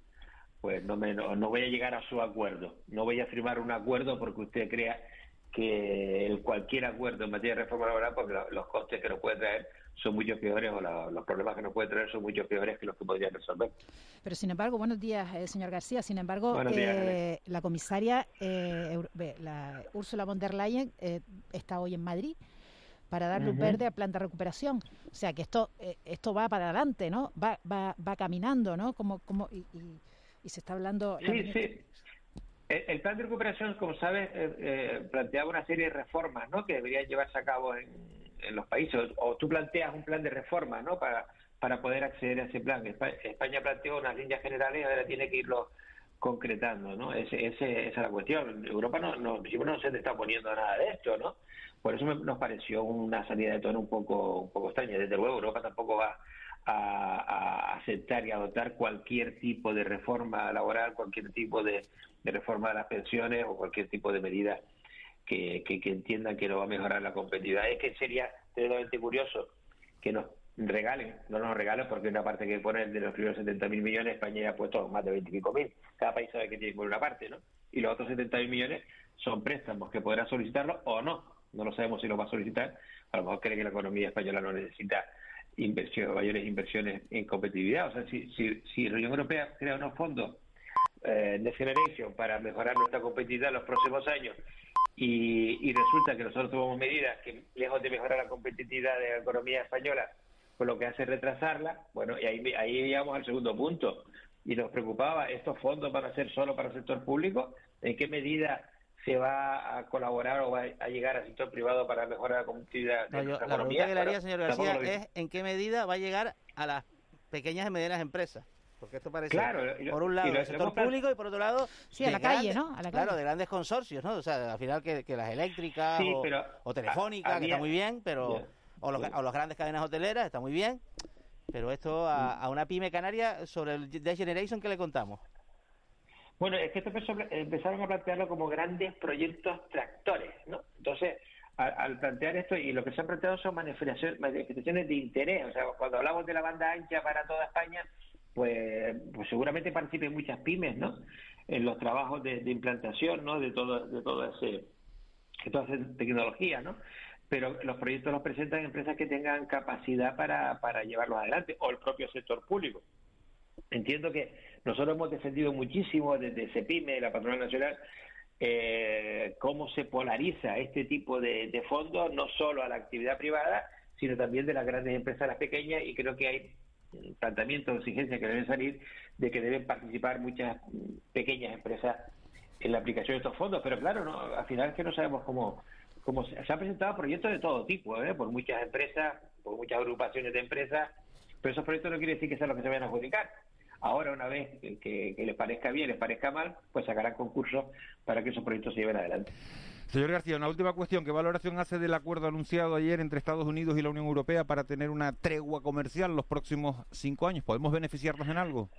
pues no, me, no, voy a llegar a su acuerdo, no voy a firmar un acuerdo porque usted crea que el cualquier acuerdo en materia de reforma laboral, porque los costes que nos puede traer son mucho peores o los problemas que nos puede traer son mucho peores que los que podrían resolver. Pero sin embargo, buenos días, eh, señor García. Sin embargo, eh, la comisaria eh, la Úrsula von der Leyen está hoy en Madrid para dar luz verde a planta de recuperación. O sea que esto esto va para adelante, ¿no? Va va, va caminando, ¿no? Como como y, se está hablando. Sí, sí. El, plan de recuperación, como sabes, planteaba una serie de reformas, ¿no? Que deberían llevarse a cabo en en los países, o, tú planteas un plan de reforma, ¿no? Para, para poder acceder a ese plan. España planteó unas líneas generales y ahora tiene que irlo concretando, ¿no? Ese, ese, esa es la cuestión. Europa no, no, no se está poniendo nada de esto, ¿no? Por eso nos pareció una salida de tono un poco, un poco extraña. Desde luego, Europa tampoco va a, aceptar y adoptar cualquier tipo de reforma laboral, cualquier tipo de reforma de las pensiones o cualquier tipo de medida que, que, entiendan que no va a mejorar la competitividad. Es que sería tremendamente curioso que nos regalen, no nos regalen porque una parte que ponen de los primeros 70.000 millones, España ya ha puesto más de 25.000. mil. Cada país sabe que tiene que poner una parte, ¿no? Y los otros 70.000 millones son préstamos que podrá solicitarlo o no. No lo sabemos si lo va a solicitar. A lo mejor cree que la economía española no necesita inversión, mayores inversiones en competitividad. O sea, si, si, si la Unión Europea crea unos fondos eh, de Generation para mejorar nuestra competitividad en los próximos años y, resulta que nosotros tomamos medidas que, lejos de mejorar la competitividad de la economía española, pues lo que hace retrasarla, bueno, y ahí, ahí llegamos al segundo punto. Y nos preocupaba, ¿estos fondos van a ser solo para el sector público? ¿En qué medida se va a colaborar o va a llegar al sector privado para mejorar la competitividad de la economía? La pregunta que le haría, señor García, es ¿en qué medida va a llegar a las pequeñas y medianas empresas? Porque esto parece, por un lado, el sector público y por otro lado, sí, a la calle, ¿no? A la Claro, de grandes consorcios, ¿no? O sea, al final que, las eléctricas o, telefónicas, que está muy bien, pero o, los, las grandes cadenas hoteleras, está muy bien. Pero esto a, una pyme canaria sobre el The Generation, ¿qué le contamos? Bueno, es que esto empezaron a plantearlo como grandes proyectos tractores, ¿no? Entonces, al, plantear esto, y lo que se han planteado son manifestaciones de interés. O sea, cuando hablamos de la banda ancha para toda España, pues, pues seguramente participen muchas pymes, ¿no? En los trabajos de, implantación, ¿no? De todo, de todo ese, de toda esa tecnología, ¿no? Pero los proyectos los presentan empresas que tengan capacidad para, para llevarlos adelante, o el propio sector público. Entiendo que nosotros hemos defendido muchísimo desde CEPIME, la Patronal Nacional, eh, cómo se polariza este tipo de, de fondos, no solo a la actividad privada, sino también de las grandes empresas las pequeñas, y creo que hay planteamientos, exigencias que deben salir de que deben participar muchas pequeñas empresas en la aplicación de estos fondos. Pero claro, no, al final es que no sabemos cómo, cómo se, han presentado proyectos de todo tipo, ¿eh? por muchas empresas, por muchas agrupaciones de empresas, pero esos proyectos no quiere decir que sean los que se vayan a adjudicar. Ahora, una vez que, que les parezca bien, les parezca mal, pues sacarán concursos para que esos proyectos se lleven adelante. Señor García, una última cuestión. ¿Qué valoración hace del acuerdo anunciado ayer entre Estados Unidos y la Unión Europea para tener una tregua comercial los próximos cinco años? ¿Podemos beneficiarnos en algo?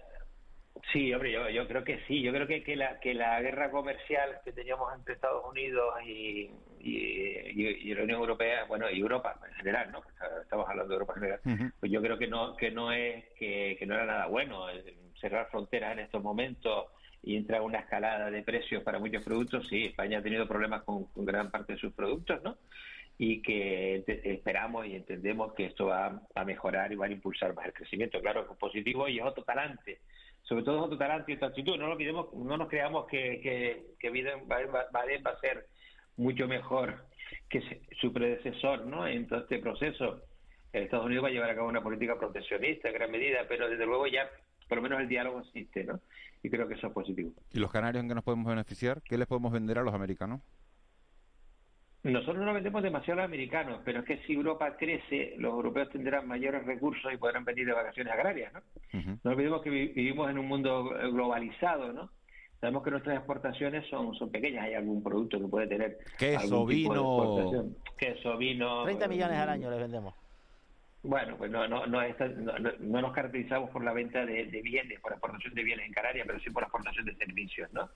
Sí, hombre, yo, creo que sí. Yo creo que, que, la, que la guerra comercial que teníamos entre Estados Unidos y, y, la Unión Europea, bueno, y Europa en general, ¿no? Estamos hablando de Europa en general. Pues yo creo que no que no es que, que no era nada bueno cerrar fronteras en estos momentos y entra una escalada de precios para muchos productos, sí, España ha tenido problemas con, gran parte de sus productos, ¿no? Y que esperamos y entendemos que esto va a mejorar y va a impulsar más el crecimiento. Claro es positivo y es otro talante. Sobre todo es otro talante y otra actitud. No, lo olvidemos, no nos creamos que, que, que Biden va, a ser mucho mejor que su predecesor ¿no? en todo este proceso. Estados Unidos va a llevar a cabo una política proteccionista en gran medida, pero desde luego ya por lo menos el diálogo existe, ¿no? Y creo que eso es positivo. ¿Y los canarios en qué nos podemos beneficiar? ¿Qué les podemos vender a los americanos? Nosotros no vendemos demasiado a los americanos, pero es que si Europa crece, los europeos tendrán mayores recursos y podrán venir de vacaciones agrarias, ¿no? No olvidemos que vivimos en un mundo globalizado, ¿no? Sabemos que nuestras exportaciones son, son pequeñas, hay algún producto que puede tener queso, vino, queso, vino, 30 millones al año les vendemos. Bueno, pues no, no, no, no, nos caracterizamos por la venta de, bienes, por la exportación de bienes en Canarias, pero sí por la exportación de servicios, ¿no?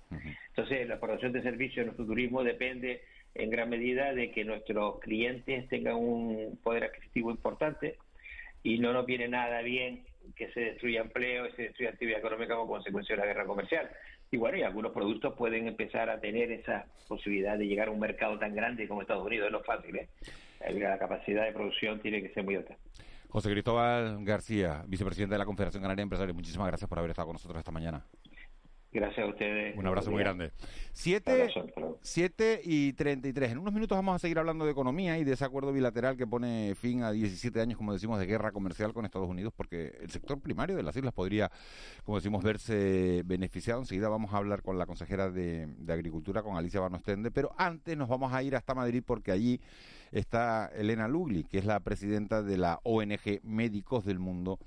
Entonces, la exportación de servicios en nuestro turismo depende en gran medida de que nuestros clientes tengan un poder adquisitivo importante y no nos viene nada bien que se destruya empleo y se destruya actividad económica como consecuencia de la guerra comercial. Y bueno, y algunos productos pueden empezar a tener esa posibilidad de llegar a un mercado tan grande como Estados Unidos, no es fácil, ¿eh? La capacidad de producción tiene que ser muy alta. José Cristóbal García, vicepresidente de la Confederación Canaria de Empresarios, muchísimas gracias por haber estado con nosotros esta mañana. Gracias a ustedes. Un abrazo muy grande. Siete, siete y tres. En unos minutos vamos a seguir hablando de economía y de ese acuerdo bilateral que pone fin a 17 años, como decimos, de guerra comercial con Estados Unidos, porque el sector primario de las islas podría, como decimos, verse beneficiado. Enseguida vamos a hablar con la consejera de, de Agricultura, con Alicia Banostende, pero antes nos vamos a ir hasta Madrid porque allí está Elena Lugli, que es la presidenta de la ONG Médicos del Mundo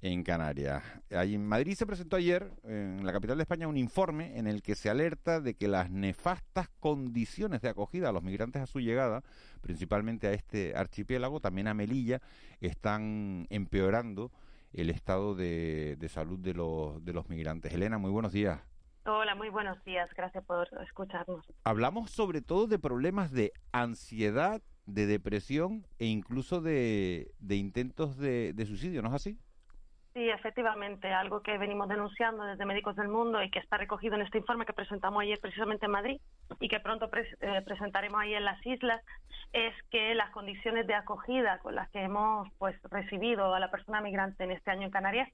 en Canarias. Ahí en Madrid se presentó ayer, en la capital de España, un informe en el que se alerta de que las nefastas condiciones de acogida a los migrantes a su llegada, principalmente a este archipiélago, también a Melilla, están empeorando el estado de, salud de los, de los migrantes. Elena, muy buenos días. Hola, muy buenos días. Gracias por escucharnos. Hablamos sobre todo de problemas de ansiedad, de depresión e incluso de, intentos de, de suicidio, ¿no es así? Sí, efectivamente, algo que venimos denunciando desde Médicos del Mundo y que está recogido en este informe que presentamos ayer precisamente en Madrid y que pronto eh, presentaremos ahí en las islas, es que las condiciones de acogida con las que hemos pues recibido a la persona migrante en este año en Canarias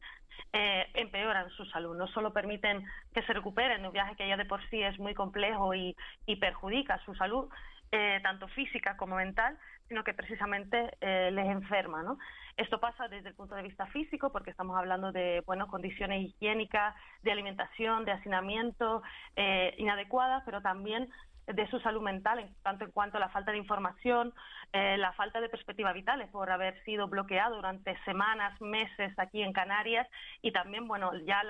eh, empeoran su salud. No solo permiten que se recuperen un viaje que ya de por sí es muy complejo y, perjudica su salud, eh, tanto física como mental, sino que precisamente les enferma, ¿no? Esto pasa desde el punto de vista físico, porque estamos hablando de bueno, condiciones higiénicas, de alimentación, de hacinamiento eh, inadecuadas, pero también de su salud mental, en tanto en cuanto a la falta de información, eh, la falta de perspectivas vitales por haber sido bloqueado durante semanas, meses aquí en Canarias y también, bueno, ya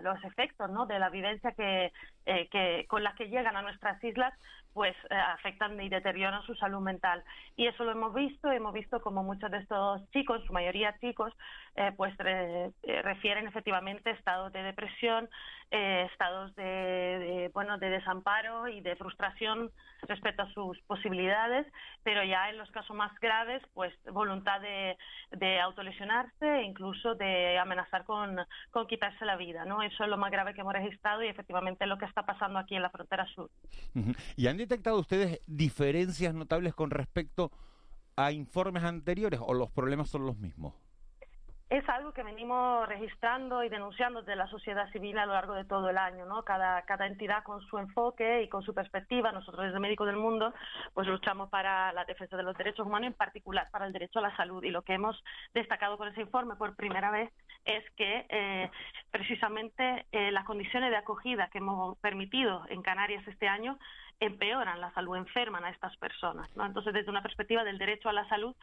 los efectos de la vivencia que, eh, que, con las que llegan a nuestras islas pues eh, afectan y deterioran su salud mental. Y eso lo hemos visto, hemos visto como muchos de estos chicos, su mayoría chicos, eh, pues eh, refieren efectivamente estados de depresión, estados de, bueno, de desamparo y de frustración respecto a sus posibilidades, pero ya en los casos más graves, pues voluntad de, autolesionarse e incluso de amenazar con, quitarse la vida, ¿no? Eso es lo más grave que hemos registrado y efectivamente lo que está pasando aquí en la frontera sur. ¿Y han detectado ustedes diferencias notables con respecto a informes anteriores o los problemas son los mismos? es algo que venimos registrando y denunciando desde la sociedad civil a lo largo de todo el año, ¿no? Cada, cada entidad con su enfoque y con su perspectiva. Nosotros desde Médicos del Mundo pues luchamos para la defensa de los derechos humanos, en particular para el derecho a la salud. Y lo que hemos destacado con ese informe por primera vez es que eh, precisamente eh, las condiciones de acogida que hemos permitido en Canarias este año empeoran la salud, enferman a estas personas. ¿no? Entonces, desde una perspectiva del derecho a la salud,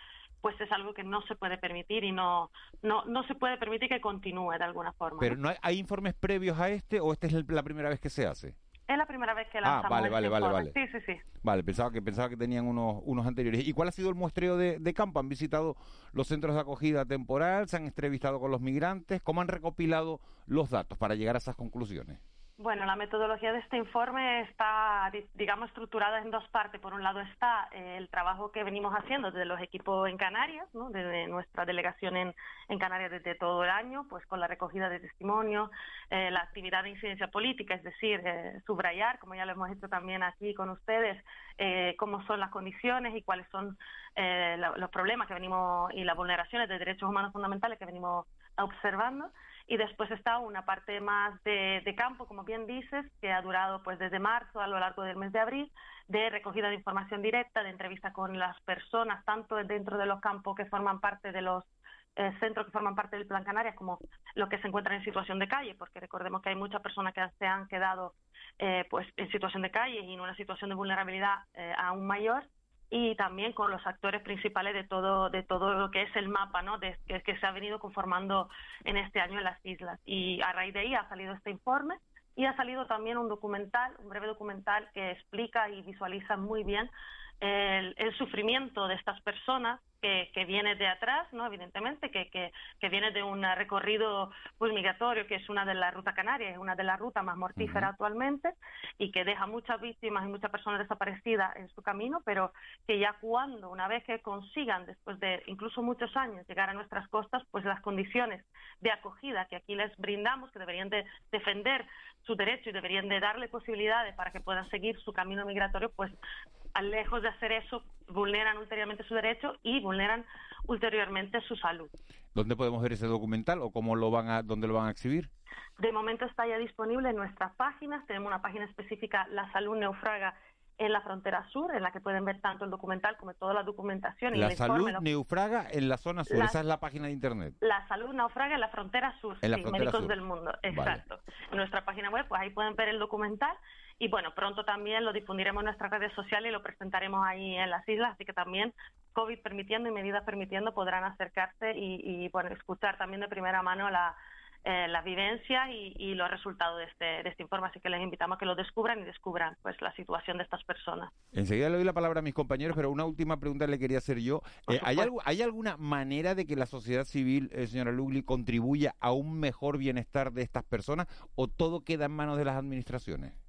pues es algo que no se puede permitir y no, no, no se puede permitir que continúe de alguna forma. Pero ¿no hay, informes previos a este o esta es la primera vez que se hace? Es la primera vez que lanzamos Ah, vale, vale, vale, vale. Sí, sí, sí. Vale, pensaba que pensaba que tenían unos unos anteriores. ¿Y cuál ha sido el muestreo de, de campo? ¿Han visitado los centros de acogida temporal? ¿Se han entrevistado con los migrantes? ¿Cómo han recopilado los datos para llegar a esas conclusiones? Bueno, la metodología de este informe está, digamos, estructurada en dos partes. Por un lado está eh, el trabajo que venimos haciendo desde los equipos en Canarias, ¿no? desde nuestra delegación en, Canarias desde todo el año, pues con la recogida de testimonios, eh, la actividad de incidencia política, es decir, eh, subrayar, como ya lo hemos hecho también aquí con ustedes, cómo son las condiciones y cuáles son los problemas que venimos y las vulneraciones de derechos humanos fundamentales que venimos observando y después está una parte más de, campo, como bien dices, que ha durado pues desde marzo a lo largo del mes de abril, de recogida de información directa, de entrevista con las personas, tanto dentro de los campos que forman parte de los eh, centros que forman parte del Plan Canarias como los que se encuentran en situación de calle, porque recordemos que hay muchas personas que se han quedado eh, pues en situación de calle y en una situación de vulnerabilidad eh, aún mayor y también con los actores principales de todo de todo lo que es el mapa no de, que, se ha venido conformando en este año en las islas. Y a raíz de ahí ha salido este informe y ha salido también un documental un breve documental que explica y visualiza muy bien el, el sufrimiento de estas personas que, que, viene de atrás, ¿no? evidentemente, que, que, que, viene de un recorrido pues, migratorio, que es una de las rutas canarias, es una de las rutas más mortíferas actualmente, y que deja muchas víctimas y muchas personas desaparecidas en su camino, pero que ya cuando, una vez que consigan, después de incluso muchos años, llegar a nuestras costas, pues las condiciones de acogida que aquí les brindamos, que deberían de defender su derecho y deberían de darle posibilidades para que puedan seguir su camino migratorio, pues lejos de hacer eso, vulneran ulteriormente su derecho y vulneran ulteriormente su salud. ¿Dónde podemos ver ese documental o cómo lo van a, dónde lo van a exhibir? De momento está ya disponible en nuestras páginas. Tenemos una página específica, La Salud Neufraga en la frontera sur, en la que pueden ver tanto el documental como toda la documentación. la salud neufraga en la zona sur, esa es la página de internet. La salud naufraga en la frontera sur, en la frontera Médicos sur. del Mundo, exacto. En nuestra página web, pues ahí pueden ver el documental y bueno, pronto también lo difundiremos en nuestras redes sociales y lo presentaremos ahí en las islas, así que también COVID permitiendo y medidas permitiendo podrán acercarse y, y bueno, escuchar también de primera mano la eh, las vivencias y, los resultados de este, de este informe. Así que les invitamos a que lo descubran y descubran pues la situación de estas personas. Enseguida le doy la palabra a mis compañeros, pero una última pregunta le quería hacer yo. Eh, ¿hay, algo, ¿Hay alguna manera de que la sociedad civil, eh, señora Lugli, contribuya a un mejor bienestar de estas personas o todo queda en manos de las administraciones?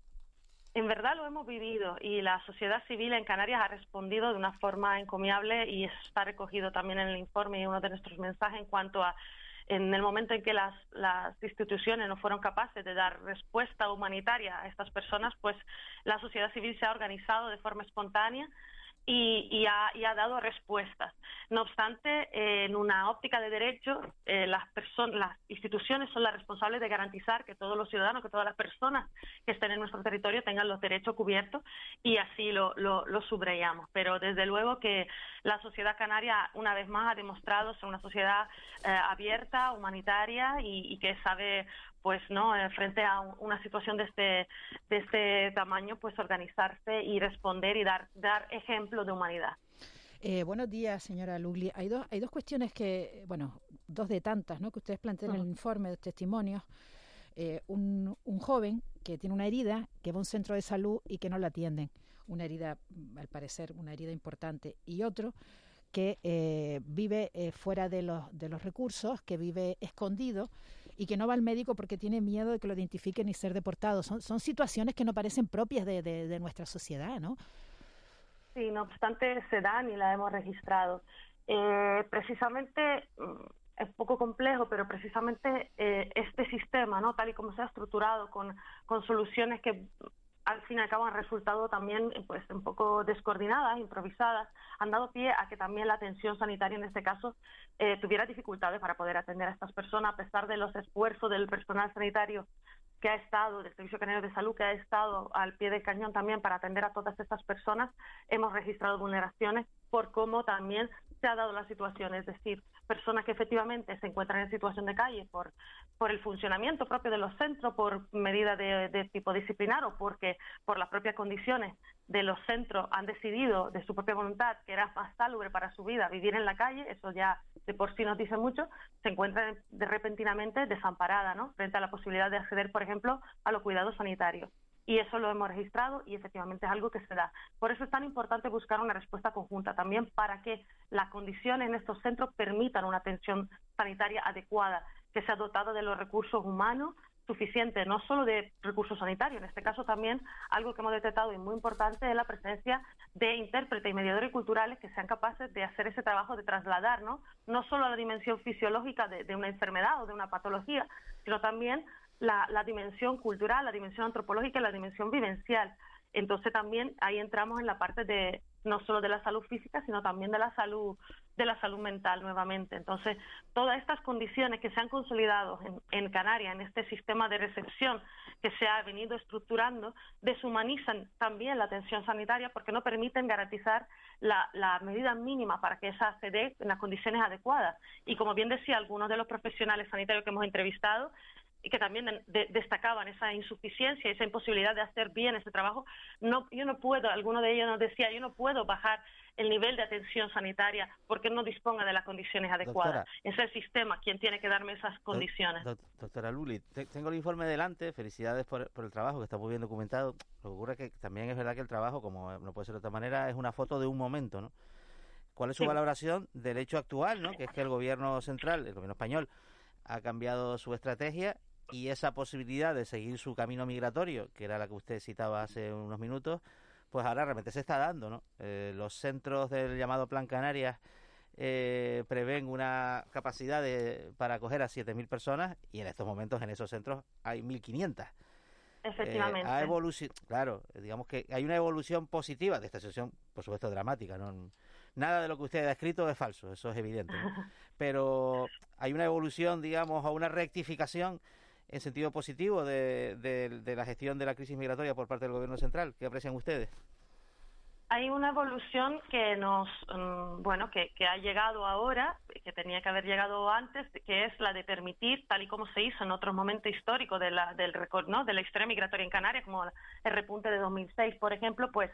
En verdad lo hemos vivido y la sociedad civil en Canarias ha respondido de una forma encomiable y está recogido también en el informe y uno de nuestros mensajes en cuanto a en el momento en que las, instituciones no fueron capaces de dar respuesta humanitaria a estas personas, pues la sociedad civil se ha organizado de forma espontánea y, ha, dado respuestas. No obstante, en una óptica de derecho, eh, las, las instituciones son las responsables de garantizar que todos los ciudadanos, que todas las personas que estén en nuestro territorio tengan los derechos cubiertos y así lo, lo, subrayamos. Pero desde luego que la sociedad canaria, una vez más, ha demostrado ser una sociedad eh, abierta, humanitaria y que sabe pues no eh, frente a una situación de este de este tamaño pues organizarse y responder y dar dar ejemplo de humanidad. Eh, buenos días señora Lugli. Hay dos hay dos cuestiones que bueno dos de tantas no que ustedes plantean en el informe de testimonios. Eh, un, un joven que tiene una herida que va a un centro de salud y que no la atienden. Una herida al parecer una herida importante. Y otro que vive fuera de los, de los recursos, que vive escondido y que no va al médico porque tiene miedo de que lo identifiquen y ser deportado. Son, son situaciones que no parecen propias de, de, nuestra sociedad, ¿no? Sí, no obstante se dan y la hemos registrado. Eh, precisamente mm, es poco complejo, pero precisamente eh, este sistema, ¿no? tal y como se ha estructurado, con, con soluciones que al fin y al cabo han resultado también pues un poco descoordinadas, improvisadas, han dado pie a que también la atención sanitaria en este caso eh, tuviera dificultades para poder atender a estas personas, a pesar de los esfuerzos del personal sanitario que ha estado, del Servicio Canario de Salud, que ha estado al pie del cañón también para atender a todas estas personas, hemos registrado vulneraciones por cómo también se ha dado la situación, es decir, personas que efectivamente se encuentran en situación de calle por, por el funcionamiento propio de los centros, por medida de, tipo disciplinar o porque por las propias condiciones de los centros han decidido de su propia voluntad que era más salubre para su vida vivir en la calle, eso ya de por sí nos dice mucho, se encuentran de repentinamente desamparada, ¿no? Frente a la posibilidad de acceder, por ejemplo, a los cuidados sanitarios y eso lo hemos registrado y efectivamente es algo que se da. Por eso es tan importante buscar una respuesta conjunta también para que las condiciones en estos centros permitan una atención sanitaria adecuada, que sea dotada de los recursos humanos suficientes, no solo de recursos sanitarios, en este caso también algo que hemos detectado y muy importante es la presencia de intérpretes y mediadores culturales que sean capaces de hacer ese trabajo de trasladar, ¿no? No solo a la dimensión fisiológica de una enfermedad o de una patología, sino también la, dimensión cultural, la dimensión antropológica y la dimensión vivencial. Entonces también ahí entramos en la parte de no solo de la salud física, sino también de la salud de la salud mental nuevamente. Entonces, todas estas condiciones que se han consolidado en, en Canarias, en este sistema de recepción que se ha venido estructurando, deshumanizan también la atención sanitaria porque no permiten garantizar la, la medida mínima para que esa se dé en las condiciones adecuadas. Y como bien decía algunos de los profesionales sanitarios que hemos entrevistado, y que también destacaban esa insuficiencia, esa imposibilidad de hacer bien ese trabajo, no, yo no puedo, alguno de ellos nos decía, yo no puedo bajar el nivel de atención sanitaria porque no disponga de las condiciones adecuadas. es el sistema quien tiene que darme esas condiciones. doctora Luli, tengo el informe delante, felicidades por, el trabajo que está muy bien documentado. Lo que ocurre es que también es verdad que el trabajo, como no puede ser de otra manera, es una foto de un momento, ¿no? ¿Cuál es su valoración del hecho actual, ¿no? que es que el gobierno central, el gobierno español, ha cambiado su estrategia y esa posibilidad de seguir su camino migratorio, que era la que usted citaba hace unos minutos, pues ahora realmente se está dando, ¿no? Eh, los centros del llamado Plan Canarias eh, prevén una capacidad de, para acoger a 7.000 personas y en estos momentos en esos centros hay 1.500. Efectivamente. Eh, claro, digamos que hay una evolución positiva de esta situación, por supuesto dramática, ¿no? Nada de lo que usted ha escrito es falso, eso es evidente. [LAUGHS] Pero hay una evolución, digamos, o una rectificación en sentido positivo de, de, la gestión de la crisis migratoria por parte del Gobierno central? ¿Qué aprecian ustedes? Hay una evolución que nos, mm, bueno, que, que, ha llegado ahora, que tenía que haber llegado antes, que es la de permitir, tal y como se hizo en otro momento histórico de la, del ¿no? de la historia migratoria en Canarias, como el repunte de 2006, por ejemplo, pues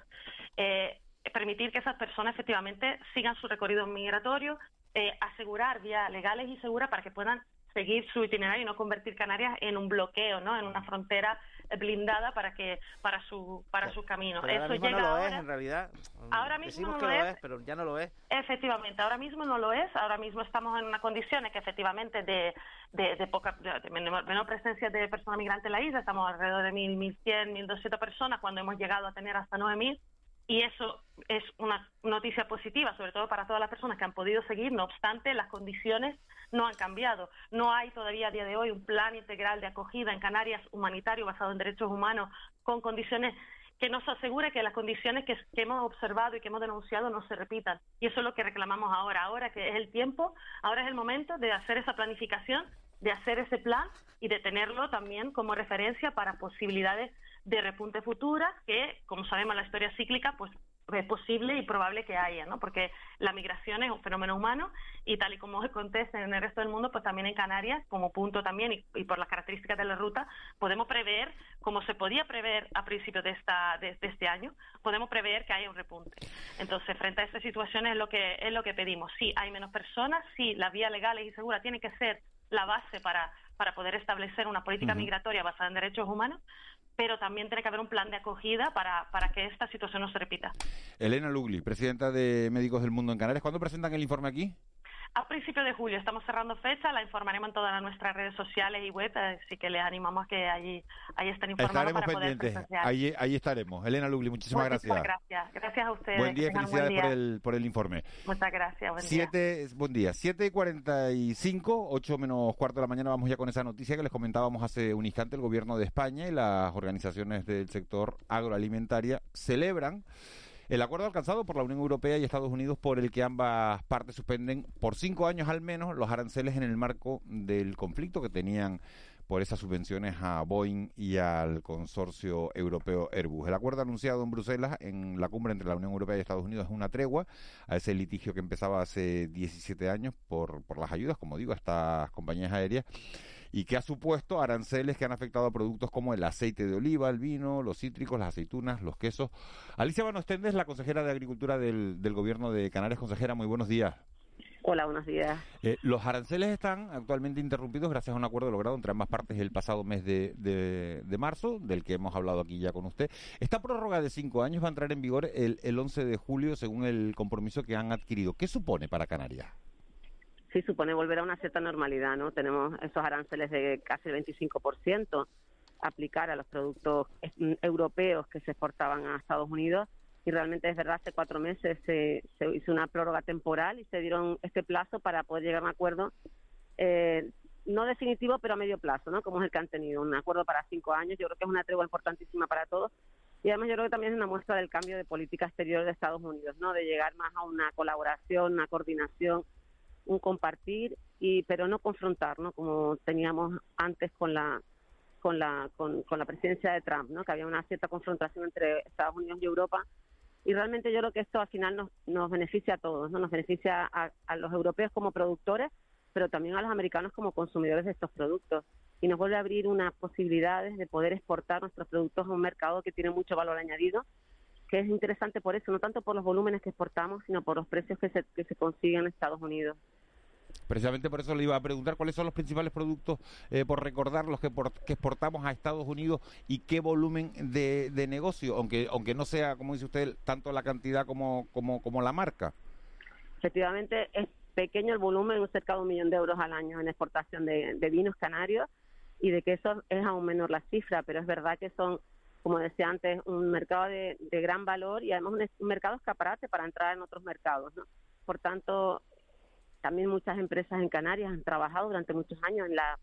eh, permitir que esas personas efectivamente sigan su recorrido migratorio, eh, asegurar vías legales y seguras para que puedan seguir su itinerario y no convertir Canarias en un bloqueo, ¿no? En una frontera blindada para que para su para su camino. Eso llega no lo es en realidad. Ahora mismo no lo, es, pero ya no lo es. Efectivamente, ahora mismo no lo es. Ahora mismo estamos en una condición que efectivamente de, de, poca de menor, presencia de personas migrantes en la isla. Estamos alrededor de 1.000, 1.100, 1.200 personas cuando hemos llegado a tener hasta 9.000 y eso es una noticia positiva, sobre todo para todas las personas que han podido seguir. No obstante, las condiciones no han cambiado. No hay todavía a día de hoy un plan integral de acogida en Canarias humanitario basado en derechos humanos con condiciones que nos asegure que las condiciones que, hemos observado y que hemos denunciado no se repitan. Y eso es lo que reclamamos ahora. Ahora que es el tiempo, ahora es el momento de hacer esa planificación, de hacer ese plan y de tenerlo también como referencia para posibilidades de repunte futuras que, como sabemos, la historia cíclica, pues es posible y probable que haya, ¿no? Porque la migración es un fenómeno humano y tal y como acontece en el resto del mundo, pues también en Canarias, como punto también y, por las características de la ruta, podemos prever, como se podía prever a principios de esta de, este año, podemos prever que haya un repunte. Entonces, frente a esta situación es lo que es lo que pedimos. Sí, hay menos personas, sí, la vía legal y segura tiene que ser la base para para poder establecer una política migratoria basada en derechos humanos, pero también tiene que haber un plan de acogida para, para que esta situación no se repita. Elena Lugli, presidenta de Médicos del Mundo en Canarias, ¿cuándo presentan el informe aquí? A principios de julio estamos cerrando fecha, la informaremos en todas nuestras redes sociales y web, así que les animamos a que allí, ahí estén informados para pendientes. poder ahí, ahí estaremos. Elena Lugli, muchísimas, muchísimas gracias. gracias. a ustedes. Buen día felicidades Por, el, por el informe. Muchas gracias, buen Siete, día. Buen día. 7 y 45, 8 menos cuarto de la mañana, vamos ya con esa noticia que les comentábamos hace un instante. El gobierno de España y las organizaciones del sector agroalimentaria celebran el acuerdo alcanzado por la Unión Europea y Estados Unidos por el que ambas partes suspenden por cinco años al menos los aranceles en el marco del conflicto que tenían por esas subvenciones a Boeing y al consorcio europeo Airbus. El acuerdo anunciado en Bruselas en la cumbre entre la Unión Europea y Estados Unidos es una tregua a ese litigio que empezaba hace 17 años por, por las ayudas, como digo, a estas compañías aéreas y que ha supuesto aranceles que han afectado a productos como el aceite de oliva, el vino, los cítricos, las aceitunas, los quesos. Alicia Banostendes, la consejera de Agricultura del, del Gobierno de Canarias. Consejera, muy buenos días. Hola, buenos días. Eh, los aranceles están actualmente interrumpidos gracias a un acuerdo logrado entre ambas partes el pasado mes de, de, marzo, del que hemos hablado aquí ya con usted. Esta prórroga de cinco años va a entrar en vigor el, el 11 de julio según el compromiso que han adquirido. ¿Qué supone para Canarias? Sí supone volver a una cierta normalidad, ¿no? Tenemos esos aranceles de casi el 25% aplicar a los productos europeos que se exportaban a Estados Unidos y realmente es verdad, hace cuatro meses se, hizo una prórroga temporal y se dieron este plazo para poder llegar a un acuerdo eh, no definitivo, pero a medio plazo, ¿no? Como es el que han tenido, un acuerdo para cinco años. Yo creo que es una tregua importantísima para todos y además yo creo que también es una muestra del cambio de política exterior de Estados Unidos, ¿no? De llegar más a una colaboración, una coordinación un compartir y pero no confrontar no como teníamos antes con la con la con, la presidencia de Trump no que había una cierta confrontación entre Estados Unidos y Europa. Y realmente yo creo que esto al final nos, nos beneficia a todos no nos beneficia a los europeos como productores pero también a los americanos como consumidores de estos productos. Y nos vuelve a abrir unas posibilidades de poder exportar nuestros productos a un mercado que tiene mucho valor añadido que es interesante por eso, no tanto por los volúmenes que exportamos, sino por los precios que se, que se consiguen en Estados Unidos. Precisamente por eso le iba a preguntar cuáles son los principales productos, eh, por recordar, los que, exportamos a Estados Unidos y qué volumen de, negocio, aunque aunque no sea, como dice usted, tanto la cantidad como, como, como la marca. Efectivamente, es pequeño el volumen, cerca de un millón de euros al año en exportación de, vinos canarios y de que eso es aún menor la cifra, pero es verdad que son como decía antes, un mercado de, gran valor y además un, mercado escaparate para entrar en otros mercados. ¿no? Por tanto, también muchas empresas en Canarias han trabajado durante muchos años en la,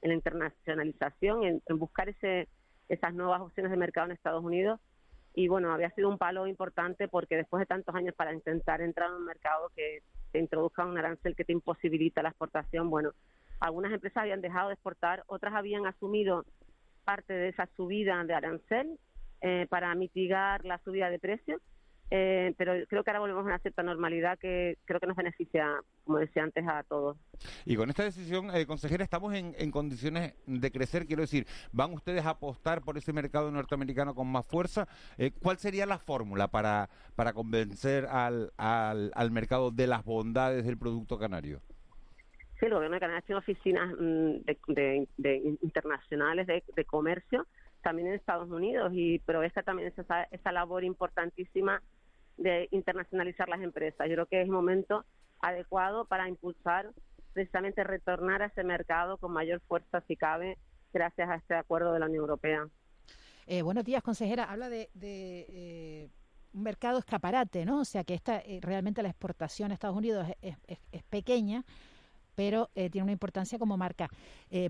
en la internacionalización, en, buscar ese, esas nuevas opciones de mercado en Estados Unidos. Y bueno, había sido un palo importante porque después de tantos años para intentar entrar en un mercado que te introduzca un arancel que te imposibilita la exportación, bueno, algunas empresas habían dejado de exportar, otras habían asumido parte de esa subida de arancel eh, para mitigar la subida de precios eh, pero creo que ahora volvemos a una cierta normalidad que creo que nos beneficia, como decía antes, a todos. Y con esta decisión, eh, consejera, estamos en, condiciones de crecer, quiero decir, ¿van ustedes a apostar por ese mercado norteamericano con más fuerza? Eh, ¿Cuál sería la fórmula para, para convencer al, al mercado de las bondades del producto canario? Sí, el gobierno de Canadá tiene oficinas mm, de, internacionales de, comercio, también en Estados Unidos, y pero esta también es esa, esa labor importantísima de internacionalizar las empresas. Yo creo que es el momento adecuado para impulsar precisamente retornar a ese mercado con mayor fuerza si cabe gracias a este acuerdo de la Unión Europea. Eh, buenos días, consejera. Habla de, eh, un mercado escaparate, ¿no? O sea que esta eh, realmente la exportación a Estados Unidos es, pequeña, pero tiene una importancia como marca.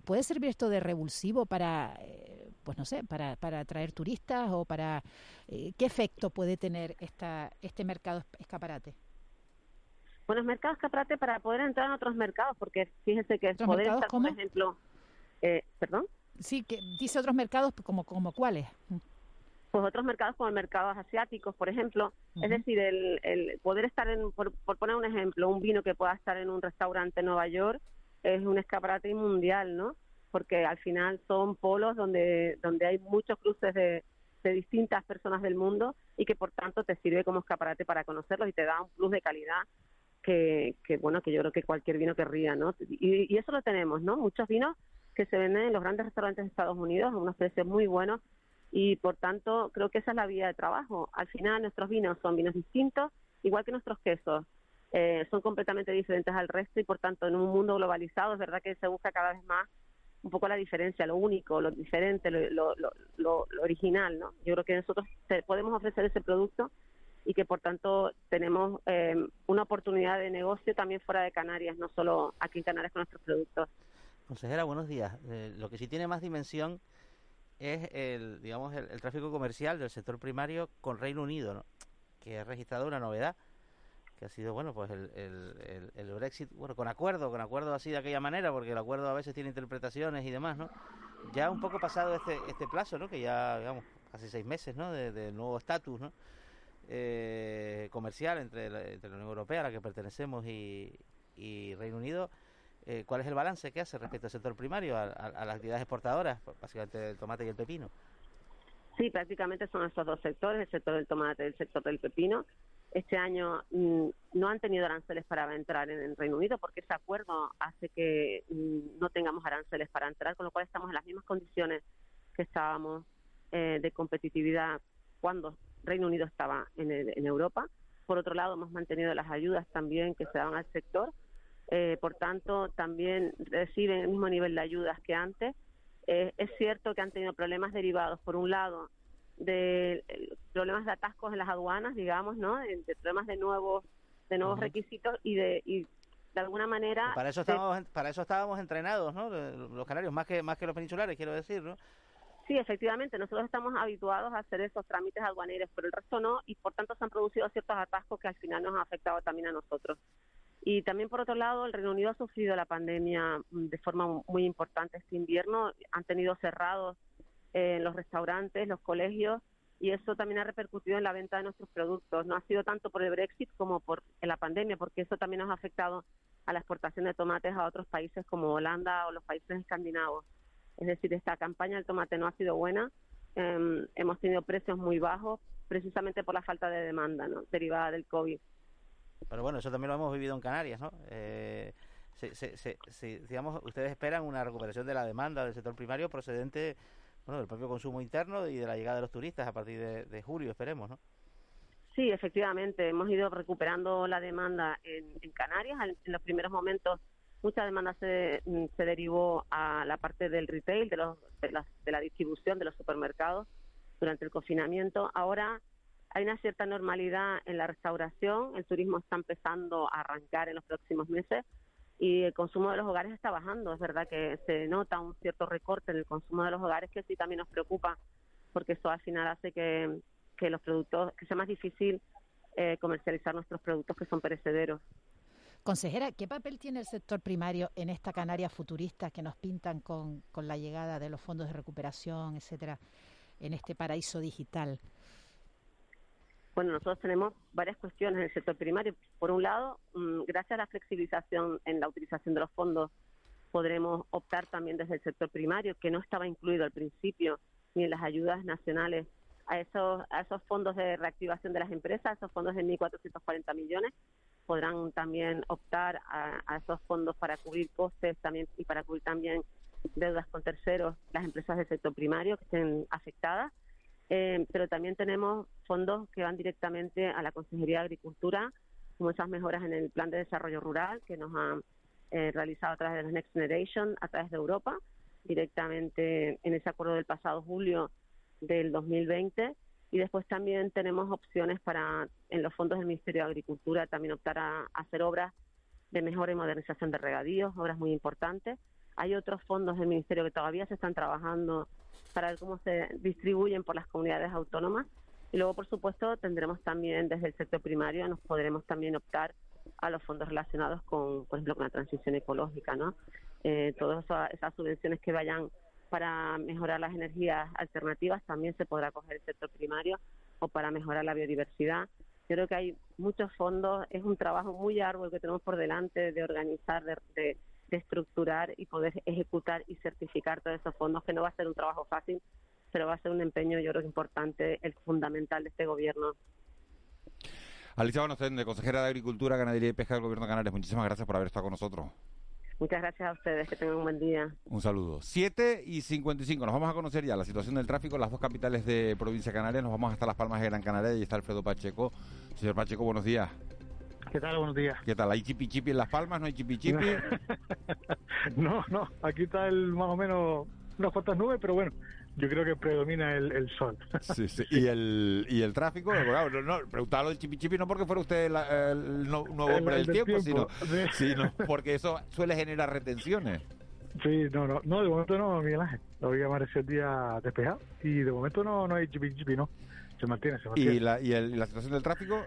¿Puede servir esto de revulsivo para, pues no sé, para, para atraer turistas o para qué efecto puede tener esta, este mercado escaparate? Bueno, es mercado escaparate para poder entrar en otros mercados, porque fíjese que poder estar, por ejemplo, eh, ¿perdón? Sí, que dice otros mercados como, como cuáles. Pues otros mercados como mercados asiáticos, por ejemplo. Es decir, el, el poder estar en, por, poner un ejemplo, un vino que pueda estar en un restaurante en Nueva York es un escaparate mundial, ¿no? Porque al final son polos donde, donde hay muchos cruces de, de distintas personas del mundo y que por tanto te sirve como escaparate para conocerlos y te da un plus de calidad que, bueno, que yo creo que cualquier vino querría, ¿no? Y, eso lo tenemos, ¿no? Muchos vinos que se venden en los grandes restaurantes de Estados Unidos a unos precios muy buenos y por tanto creo que esa es la vía de trabajo. Al final nuestros vinos son vinos distintos, igual que nuestros quesos. Eh, son completamente diferentes al resto y por tanto en un mundo globalizado es verdad que se busca cada vez más un poco la diferencia, lo único, lo diferente, lo, lo, lo original, ¿no? Yo creo que nosotros podemos ofrecer ese producto y que por tanto tenemos eh, una oportunidad de negocio también fuera de Canarias, no solo aquí en Canarias con nuestros productos. Consejera, buenos días. Eh, lo que sí tiene más dimensión es el, digamos, el, tráfico comercial del sector primario con Reino Unido, ¿no? que ha registrado una novedad que ha sido bueno pues el, el, el, Brexit bueno con acuerdo con acuerdo así de aquella manera porque el acuerdo a veces tiene interpretaciones y demás no ya un poco pasado este este plazo no que ya digamos casi seis meses no del de nuevo estatus no eh, comercial entre la, Unión Europea, a la que pertenecemos, y, Reino Unido, eh, ¿cuál es el balance que hace respecto al sector primario, a, las actividades exportadoras, pues, básicamente el tomate y el pepino? Sí, prácticamente son esos dos sectores, el sector del tomate y el sector del pepino. Este año mm, no han tenido aranceles para entrar en, el Reino Unido porque ese acuerdo hace que mm, no tengamos aranceles para entrar, con lo cual estamos en las mismas condiciones que estábamos eh, de competitividad cuando Reino Unido estaba en, Europa. Por otro lado, hemos mantenido las ayudas también que se daban al sector. Eh, por tanto, también reciben el mismo nivel de ayudas que antes. Eh, es cierto que han tenido problemas derivados, por un lado, de problemas de atascos en las aduanas, digamos, ¿no? De, problemas de nuevos de nuevos requisitos y de y de alguna manera para eso estábamos para eso estábamos entrenados, ¿no? Los canarios más que más que los peninsulares, quiero decir, ¿no? Sí, efectivamente, nosotros estamos habituados a hacer esos trámites aduaneros, pero el resto no, y por tanto se han producido ciertos atascos que al final nos han afectado también a nosotros. Y también, por otro lado, el Reino Unido ha sufrido la pandemia mm, de forma muy importante este invierno, han tenido cerrados eh, los restaurantes, los colegios, y eso también ha repercutido en la venta de nuestros productos. No ha sido tanto por el Brexit como por la pandemia, porque eso también nos ha afectado a la exportación de tomates a otros países como Holanda o los países escandinavos. Es decir, esta campaña del tomate no ha sido buena. Em, hemos tenido precios muy bajos precisamente por la falta de demanda derivada del COVID. Pero bueno, eso también lo hemos vivido en Canarias, ¿no? Eh, digamos, ustedes esperan una recuperación de la demanda del sector primario procedente bueno, del propio consumo interno y de la llegada de los turistas a partir de, julio, esperemos, ¿no? Sí, efectivamente, hemos ido recuperando la demanda en, en Canarias. En los primeros momentos mucha demanda se, mm, se derivó a la parte del retail, de, los, de, la, de la distribución de los supermercados durante el confinamiento. Ahora hay una cierta normalidad en la restauración, el turismo está empezando a arrancar en los próximos meses y el consumo de los hogares está bajando. Es verdad que se nota un cierto recorte en el consumo de los hogares que sí también nos preocupa porque eso al final hace que, los productos, que sea más difícil eh, comercializar nuestros productos que son perecederos. Consejera, ¿qué papel tiene el sector primario en esta Canaria futurista que nos pintan con la llegada de los fondos de recuperación, etcétera, en este paraíso digital? Bueno, nosotros tenemos varias cuestiones en el sector primario. Por un lado, mm, gracias a la flexibilización en la utilización de los fondos, podremos optar también desde el sector primario, que no estaba incluido al principio, ni en las ayudas nacionales, a esos, a esos fondos de reactivación de las empresas, esos fondos de 1.440 millones, podrán también optar a, esos fondos para cubrir costes también y para cubrir también deudas con terceros, las empresas del sector primario que estén afectadas. Eh, pero también tenemos fondos que van directamente a la Consejería de Agricultura, como esas mejoras en el Plan de Desarrollo Rural que nos han eh, realizado a través de la Next Generation, a través de Europa, directamente en ese acuerdo del pasado julio del 2020 y después también tenemos opciones para, en los fondos del Ministerio de Agricultura, también optar a, hacer obras de mejora y modernización de regadíos, obras muy importantes. Hay otros fondos del Ministerio que todavía se están trabajando para ver cómo se distribuyen por las comunidades autónomas. Y luego, por supuesto, tendremos también desde el sector primario, nos podremos también optar a los fondos relacionados con, por ejemplo, con la transición ecológica, ¿no? Eh, todas esas subvenciones que vayan para mejorar las energías alternativas también se podrá coger el sector primario o para mejorar la biodiversidad. Yo creo que hay muchos fondos, es un trabajo muy arduo que tenemos por delante de organizar, de, estructurar y poder ejecutar y certificar todos esos fondos, que no va a ser un trabajo fácil, pero va a ser un empeño, yo creo que importante, el fundamental de este gobierno. Alicia de consejera de Agricultura, Ganadería y Pesca del Gobierno de Canarias, muchísimas gracias por haber estado con nosotros. Muchas gracias a ustedes, que tengan un buen día. Un saludo. 7 y 55, nos vamos a conocer ya la situación del tráfico en las dos capitales de provincia Canarias. Nos vamos hasta Las Palmas de Gran Canaria y está Alfredo Pacheco. Señor Pacheco, buenos días. ¿Qué tal? Buenos días. ¿Qué tal? ¿Hay chipi chipi en Las Palmas? ¿No hay chipi chipi? [LAUGHS] no, no, aquí está el, más o menos unas cuantas nubes, pero bueno, yo creo que predomina el, sol. [LAUGHS] Sí, sí. ¿Y el, y el tráfico? no, no, preguntaba lo del chipi chipi no porque fuera usted el, nuevo hombre del, tiempo, Sino, sino porque eso suele generar retenciones. Sí, no, no, no, de momento no, Miguel Ángel. Hoy amaneció el día despejado y de momento no, no hay chipi chipi, no. Se mantiene, se mantiene. ¿Y la, y la situación del tráfico?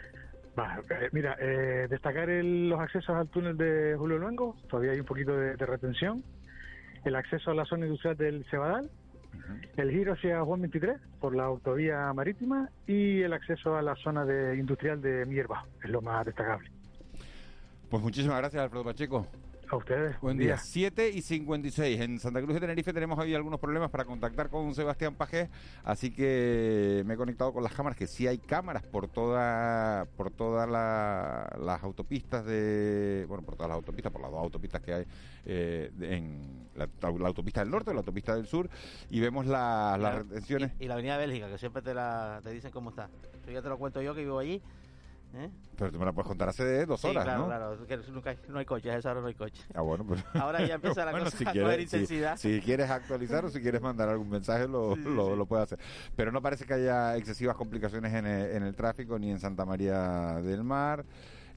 Eh, mira, eh, destacar los accesos al túnel de Julio Luengo, todavía hay un poquito de, de retención. El acceso a la zona industrial del Cebadal, el giro hacia Juan 23 por la autovía marítima y el acceso a la zona de industrial de Mierba, es lo más destacable. Pues muchísimas gracias, Alfredo Pacheco. A ustedes. Buen día. 7 y 56. En Santa Cruz de Tenerife tenemos hoy algunos problemas para contactar con Sebastián Pajés, así que me he conectado con las cámaras, que sí hay cámaras por toda por todas las autopistas de. Bueno, por todas las autopistas, por las dos autopistas que hay eh, en la, autopista del norte, la autopista del sur, y vemos las retenciones. Y, la avenida Bélgica, que siempre te, la, te dicen cómo está. Yo ya te lo cuento yo que vivo allí ¿Eh? Pero tú me la puedes contar hace dos horas, claro, ¿no? Claro, que nunca, no hay coches, a esa hora no hay coche. Ah, bueno, pues... [LAUGHS] Ahora ya empieza la [LAUGHS] cosa a coger intensidad. Si, quieres actualizar o si quieres mandar algún mensaje, lo, lo, puedes hacer. Pero no parece que haya excesivas complicaciones en el, en el tráfico, ni en Santa María del Mar,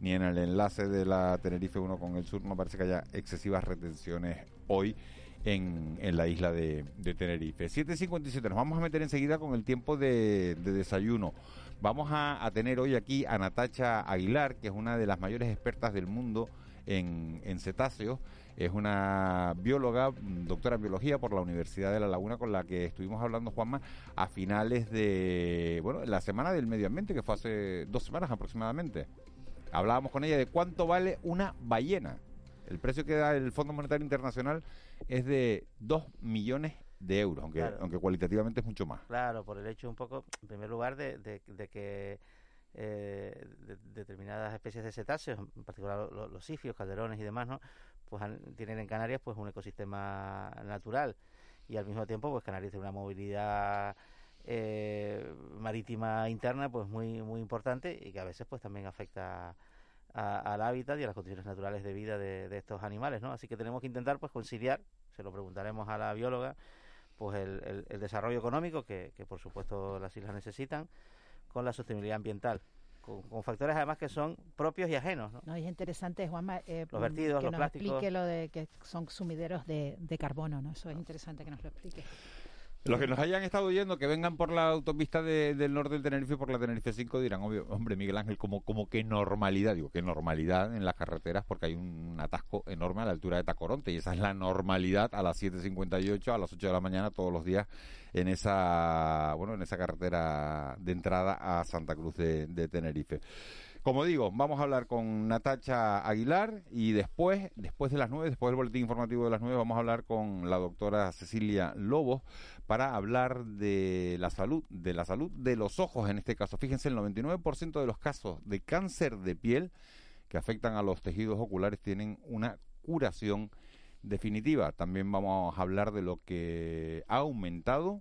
ni en el enlace de la Tenerife 1 con el sur. No parece que haya excesivas retenciones hoy. En, en, la isla de, de Tenerife. 7.57, nos vamos a meter enseguida con el tiempo de, de desayuno. Vamos a, tener hoy aquí a Natacha Aguilar, que es una de las mayores expertas del mundo en, cetáceos. Es una bióloga, doctora en biología por la Universidad de La Laguna, con la que estuvimos hablando, Juanma, a finales de, bueno, la semana del medio ambiente, que fue hace dos semanas aproximadamente. Hablábamos con ella de cuánto vale una ballena. El precio que da el Fondo Monetario Internacional es de 2 millones de euros, aunque, aunque cualitativamente es mucho más. Claro, por el hecho un poco, en primer lugar, de, de, que eh, determinadas especies de cetáceos, en particular los, sifios, calderones y demás, ¿no? pues tienen en Canarias pues un ecosistema natural y al mismo tiempo pues Canarias tiene una movilidad eh, marítima interna pues muy muy importante y que a veces pues también afecta al hábitat y a las condiciones naturales de vida de, de, estos animales, ¿no? Así que tenemos que intentar pues conciliar, se lo preguntaremos a la bióloga, pues el, el, desarrollo económico que, que, por supuesto las islas necesitan con la sostenibilidad ambiental con, factores además que son propios y ajenos. ¿no? es interesante, Juanma, eh, los vertidos, que los nos plásticos. explique lo de que son sumideros de, de carbono, ¿no? Eso es interesante que nos lo explique. Los que nos hayan estado oyendo, que vengan por la autopista del norte del Tenerife, por la Tenerife 5, dirán, obvio, hombre, Miguel Ángel, como, como que normalidad, digo, que normalidad en las carreteras, porque hay un atasco enorme a la altura de Tacoronte, y esa es la normalidad a las 7.58, a las 8 de la mañana, todos los días, en esa, bueno, en esa carretera de entrada a Santa Cruz de, de Tenerife. Como digo, vamos a hablar con Natacha Aguilar y después, después de las nueve, después del boletín informativo de las nueve, vamos a hablar con la doctora Cecilia Lobos para hablar de la salud, de la salud de los ojos en este caso. Fíjense, el 99% de los casos de cáncer de piel que afectan a los tejidos oculares tienen una curación definitiva. También vamos a hablar de lo que ha aumentado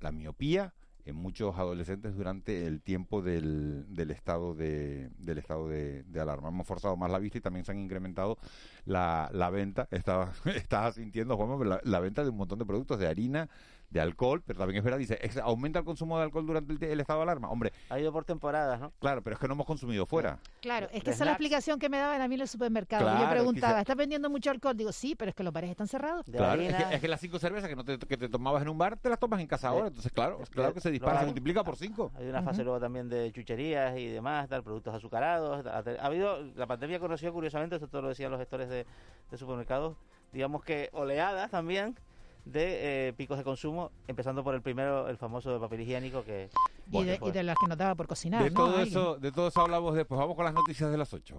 la miopía en muchos adolescentes durante el tiempo del, del estado de del estado de, alarma. Hemos forzado más la vista y también se han incrementado la, la venta. [LAUGHS] Estaba, estaba sintiendo, Juan, la, la, venta de un montón de productos de harina, de alcohol, pero también es verdad, dice, ¿aumenta el consumo de alcohol durante el, estado de alarma? Hombre. Ha ido por temporadas, ¿no? Claro, pero es que no hemos consumido fuera. Claro, es que esa es la explicación que me daban a mí en el supermercado. Yo preguntaba, ¿estás vendiendo mucho alcohol? Digo, sí, pero es que los bares están cerrados. Claro, es que, las cinco cervezas que, no te, que te tomabas en un bar, te las tomas en casa ahora. Entonces, claro, claro que se dispara, se multiplica por cinco. Hay una fase luego también de chucherías y demás, tal, productos azucarados. Ha habido, la pandemia conoció curiosamente, esto todo lo decían los gestores de, de supermercados, digamos que oleadas también de eh, picos de consumo, empezando por el primero, el famoso de papel higiénico que... y, de, las que nos daba por cocinar. De, todo eso, de todo eso hablamos después. Vamos con las noticias de las 8.